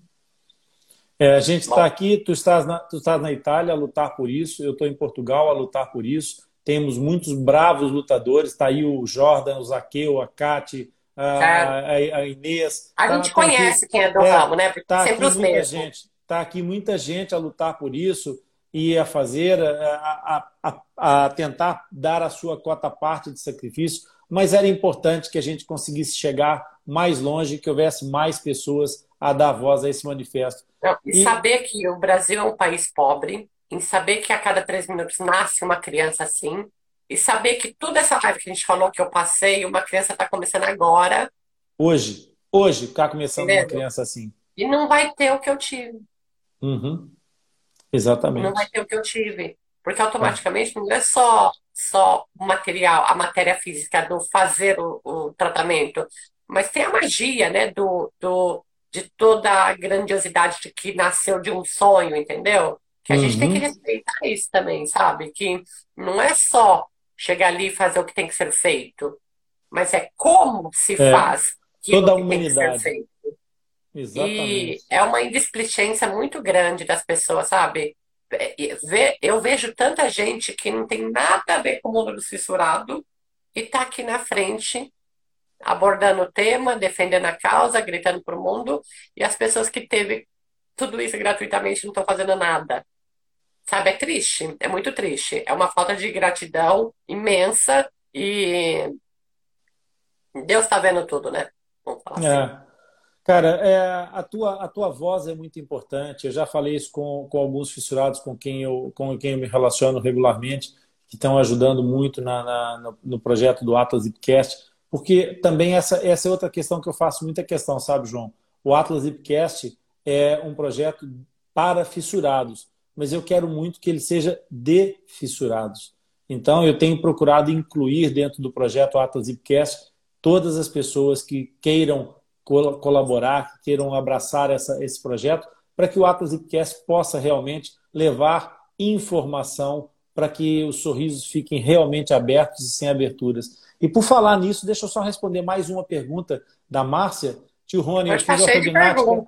Speaker 1: É, a gente está aqui, tu estás, na, tu estás na Itália a lutar por isso, eu estou em Portugal a lutar por isso. Temos muitos bravos lutadores, está aí o Jordan, o Zaqueu, a Cate, a, a, Inês.
Speaker 2: A tá, gente tá conhece aqui, quem é do é, ramo, né? Porque
Speaker 1: tá
Speaker 2: sempre os
Speaker 1: mesmos. Gente, está aqui muita gente a lutar por isso e a fazer, a, a, a, tentar dar a sua cota parte de sacrifício, mas era importante que a gente conseguisse chegar mais longe, que houvesse mais pessoas a dar voz a esse manifesto.
Speaker 2: Não, e, e saber que o Brasil é um país pobre, em saber que a cada três minutos nasce uma criança assim, e saber que toda essa raiva que a gente falou que eu passei, uma criança está começando agora.
Speaker 1: Hoje, hoje está começando entendeu? uma criança assim.
Speaker 2: E não vai ter o que eu tive.
Speaker 1: Uhum. Exatamente.
Speaker 2: Não vai ter o que eu tive. Porque automaticamente não é só, só o material, a matéria física do fazer o, o tratamento, mas tem a magia, né, do, do, de toda a grandiosidade de que nasceu de um sonho, entendeu? Que a uhum. gente tem que uhum. respeitar isso também, sabe? Que não é só chegar ali e fazer o que tem que ser feito. Mas é como se é, faz
Speaker 1: toda a humanidade.
Speaker 2: Exatamente. E é uma indisplicência muito grande das pessoas, sabe? Eu vejo tanta gente que não tem nada a ver com o mundo do censurado e tá aqui na frente abordando o tema, defendendo a causa, gritando pro mundo, e as pessoas que teve tudo isso gratuitamente não estão fazendo nada. Sabe, é triste, é muito triste. É uma falta de gratidão imensa e Deus está vendo tudo, né?
Speaker 1: Vamos falar é. assim. Cara, é, a, tua, a tua voz é muito importante. Eu já falei isso com, com alguns fissurados com quem, eu, com quem eu me relaciono regularmente, que estão ajudando muito na, na no, projeto do Atlas Ipcast, porque também essa, essa é outra questão que eu faço muita questão, sabe, João? O Atlas Ipcast é um projeto para fissurados mas eu quero muito que ele seja de fissurados. Então, eu tenho procurado incluir dentro do projeto Atlas Ipcast todas as pessoas que queiram colaborar, que queiram abraçar essa, esse projeto, para que o Atlas Ipcast possa realmente levar informação para que os sorrisos fiquem realmente abertos e sem aberturas. E por falar nisso, deixa eu só responder mais uma pergunta da Márcia. Tio Rony, eu fiz ortognática.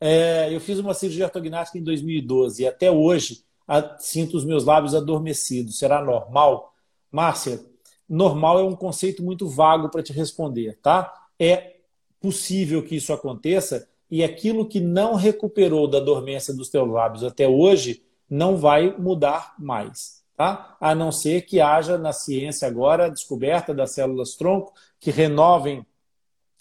Speaker 1: É, eu fiz uma cirurgia ortognática em 2012 e até hoje a, sinto os meus lábios adormecidos. Será normal? Márcia, normal é um conceito muito vago para te responder, tá? É possível que isso aconteça e aquilo que não recuperou da dormência dos teus lábios até hoje não vai mudar mais, tá? A não ser que haja na ciência agora a descoberta das células tronco que renovem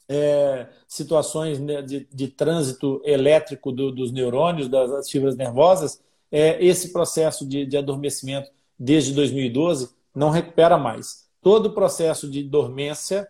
Speaker 1: é, situações né, de, de, trânsito elétrico do, dos neurônios, das, das, fibras nervosas, é, esse processo de, de adormecimento desde 2012 não recupera mais. Todo o processo de dormência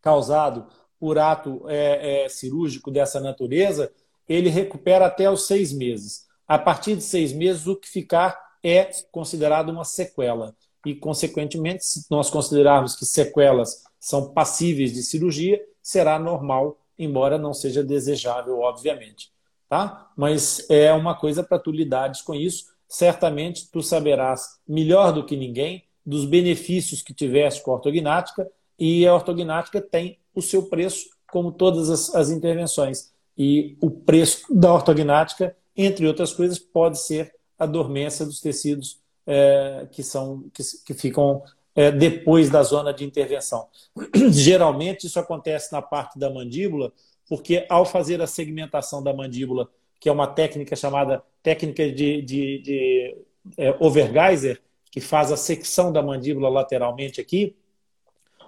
Speaker 1: causado por ato é, é, cirúrgico dessa natureza, ele recupera até os seis meses. A partir de seis meses, o que ficar é considerado uma sequela. E, consequentemente, se nós considerarmos que sequelas são passíveis de cirurgia, será normal, embora não seja desejável, obviamente. Tá? Mas é uma coisa para tu lidares com isso. Certamente tu saberás melhor do que ninguém dos benefícios que tiveste com a ortognática e a ortognática tem o seu preço, como todas as, as intervenções. E o preço da ortognática, entre outras coisas, pode ser a dormência dos tecidos é, que, são, que, que ficam é, depois da zona de intervenção. Geralmente, isso acontece na parte da mandíbula, porque ao fazer a segmentação da mandíbula, que é uma técnica chamada técnica de, de, de é, Overgeiser, que faz a secção da mandíbula lateralmente aqui,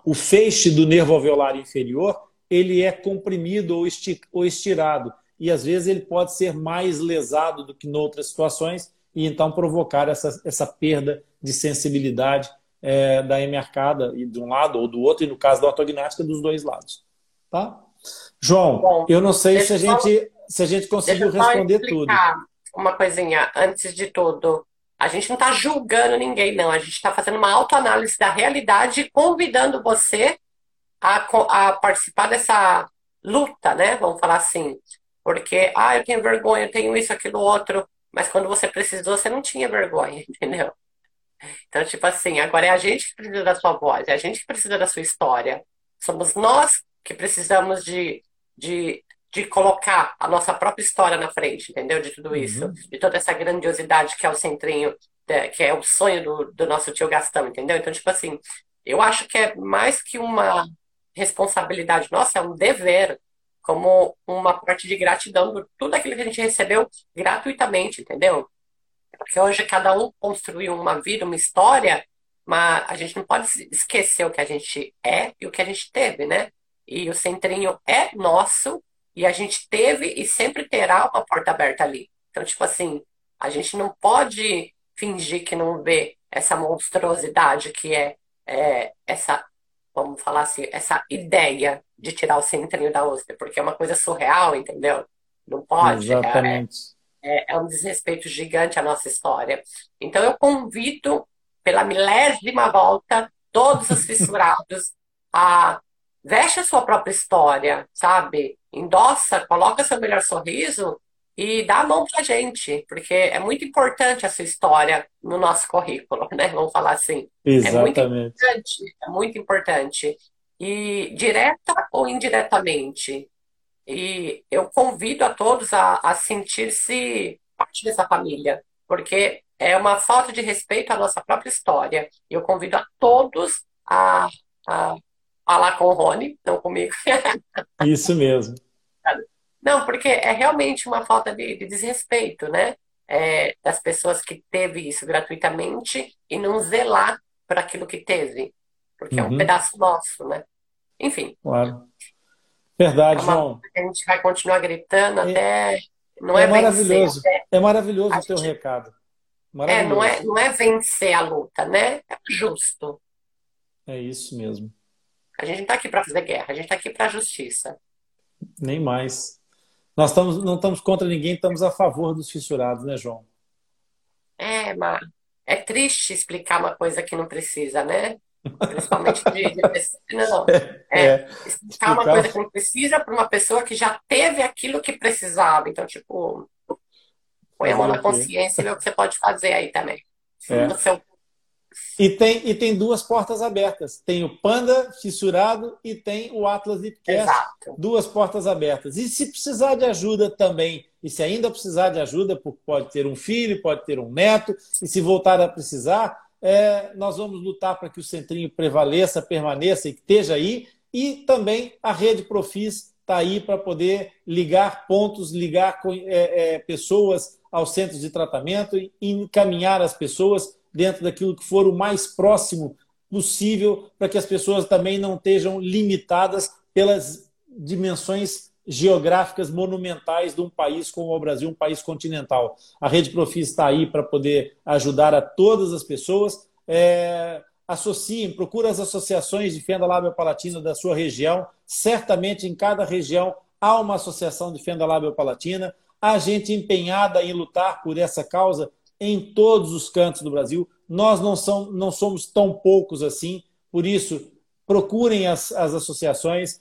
Speaker 1: o feixe do nervo alveolar inferior ele é comprimido ou estirado e às vezes ele pode ser mais lesado do que em outras situações e então provocar essa, essa perda de sensibilidade é, da emercada e de um lado ou do outro e no caso da ortognática dos dois lados, tá? João, Bom, eu não sei se a gente se a gente conseguiu responder tudo.
Speaker 2: Uma coisinha antes de tudo. A gente não está julgando ninguém, não. A gente está fazendo uma autoanálise da realidade e convidando você a, a, participar dessa luta, né? Vamos falar assim. Porque, ah, eu tenho vergonha, eu tenho isso, aquilo, outro. Mas quando você precisou, você não tinha vergonha, entendeu? Então, tipo assim, agora é a gente que precisa da sua voz, é a gente que precisa da sua história. Somos nós que precisamos de, de de colocar a nossa própria história na frente, entendeu? De tudo isso, uhum. de toda essa grandiosidade que é o centrinho, que é o sonho do, do nosso tio Gastão, entendeu? Então, tipo assim, eu acho que é mais que uma responsabilidade nossa, é um dever, como uma parte de gratidão por tudo aquilo que a gente recebeu gratuitamente, entendeu? Porque hoje cada um construiu uma vida, uma história, mas a gente não pode esquecer o que a gente é e o que a gente teve, né? E o centrinho é nosso, e a gente teve e sempre terá uma porta aberta ali. Então, tipo assim, a gente não pode fingir que não vê essa monstruosidade que é, é essa, vamos falar assim, essa ideia de tirar o centrinho da ostra, porque é uma coisa surreal, entendeu? Não pode.
Speaker 1: Exatamente.
Speaker 2: É, é, é um desrespeito gigante à nossa história. Então, eu convido, pela milésima volta, todos os fissurados a veste a sua própria história, sabe? Endossa, coloca seu melhor sorriso e dá a mão pra gente, porque é muito importante a sua história no nosso currículo, né? Vamos falar assim.
Speaker 1: Exatamente.
Speaker 2: É muito importante, é muito importante. E direta ou indiretamente. E eu convido a todos a, a sentir-se parte dessa família, porque é uma falta de respeito à nossa própria história. E eu convido a todos a, a falar com o Rony, não comigo.
Speaker 1: Isso mesmo.
Speaker 2: Não, porque é realmente uma falta de, de desrespeito, né? É, das pessoas que teve isso gratuitamente e não zelar para aquilo que teve. Porque uhum. é um uhum. pedaço nosso, né? Enfim.
Speaker 1: Claro. Verdade, é João.
Speaker 2: A gente vai continuar gritando é, até. Não é,
Speaker 1: é maravilhoso. Vencer, é maravilhoso o teu gente... recado.
Speaker 2: É, não é, não é vencer a luta, né? É justo.
Speaker 1: É isso mesmo.
Speaker 2: A gente não está aqui para fazer guerra, a gente está aqui para a justiça.
Speaker 1: Nem mais. Nós estamos, não estamos contra ninguém, estamos a favor dos fissurados, né, João?
Speaker 2: É, mas é triste explicar uma coisa que não precisa, né? Principalmente de, de não. É, é, explicar uma coisa que não precisa para uma pessoa que já teve aquilo que precisava. Então, tipo, põe a mão na consciência e vê o que você pode fazer aí também. É. No seu
Speaker 1: e tem, e tem duas portas abertas. Tem o Panda fissurado e tem o Atlas Lipcast. Duas portas abertas. E se precisar de ajuda também, e se ainda precisar de ajuda, porque pode ter um filho, pode ter um neto, e se voltar a precisar, é, nós vamos lutar para que o centrinho prevaleça, permaneça e esteja aí. E também a rede Profis está aí para poder ligar pontos, ligar é, é, pessoas aos centros de tratamento e encaminhar as pessoas dentro daquilo que for o mais próximo possível, para que as pessoas também não estejam limitadas pelas dimensões geográficas monumentais de um país como o Brasil, um país continental. A Rede Profis está aí para poder ajudar a todas as pessoas. É, associem, procure as associações de fenda lábio palatina da sua região. Certamente em cada região há uma associação Defenda a Lábio Palatina, há gente empenhada em lutar por essa causa em todos os cantos do Brasil. Nós não, são, não somos tão poucos assim, por isso, procurem as, as associações.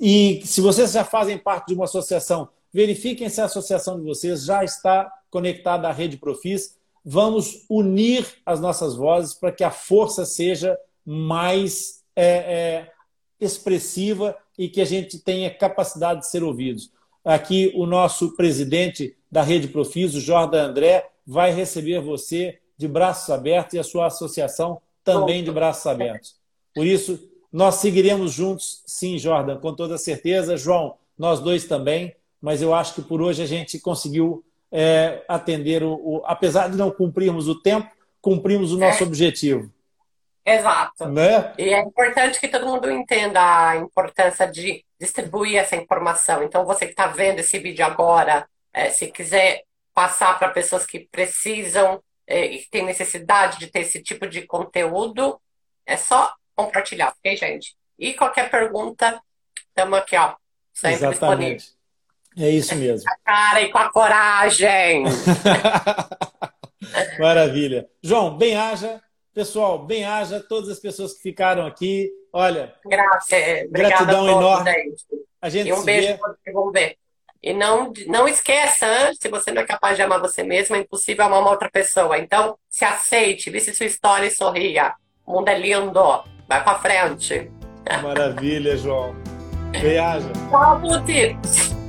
Speaker 1: E se vocês já fazem parte de uma associação, verifiquem se a associação de vocês já está conectada à rede Profis. Vamos unir as nossas vozes para que a força seja mais é, é, expressiva e que a gente tenha capacidade de ser ouvidos. Aqui, o nosso presidente da Rede Profis, o Jordan André, vai receber você de braços abertos e a sua associação também de braços abertos. Por isso, nós seguiremos juntos, sim, Jordan, com toda certeza. João, nós dois também, mas eu acho que por hoje a gente conseguiu é, atender o, o, Apesar de não cumprirmos o tempo, cumprimos o nosso é. objetivo.
Speaker 2: Exato. Né? E é importante que todo mundo entenda a importância de distribuir essa informação. Então, você que está vendo esse vídeo agora, é, se quiser passar para pessoas que precisam é, e que têm necessidade de ter esse tipo de conteúdo, é só compartilhar, ok, gente? E qualquer pergunta, estamos aqui, ó, sempre Exatamente. disponível.
Speaker 1: É isso mesmo.
Speaker 2: Com a cara e com a coragem.
Speaker 1: Maravilha. João, bem haja. Pessoal, bem haja todas as pessoas que ficaram aqui. Olha,
Speaker 2: Graças. gratidão enorme. Gente. A gente e um beijo para que vão ver. E não, não esqueça, se você não é capaz de amar você mesmo, é impossível amar uma outra pessoa. Então, se aceite, visse sua história e sorria. O mundo é lindo. Vai para frente.
Speaker 1: Maravilha, João. Haja.
Speaker 2: Tchau.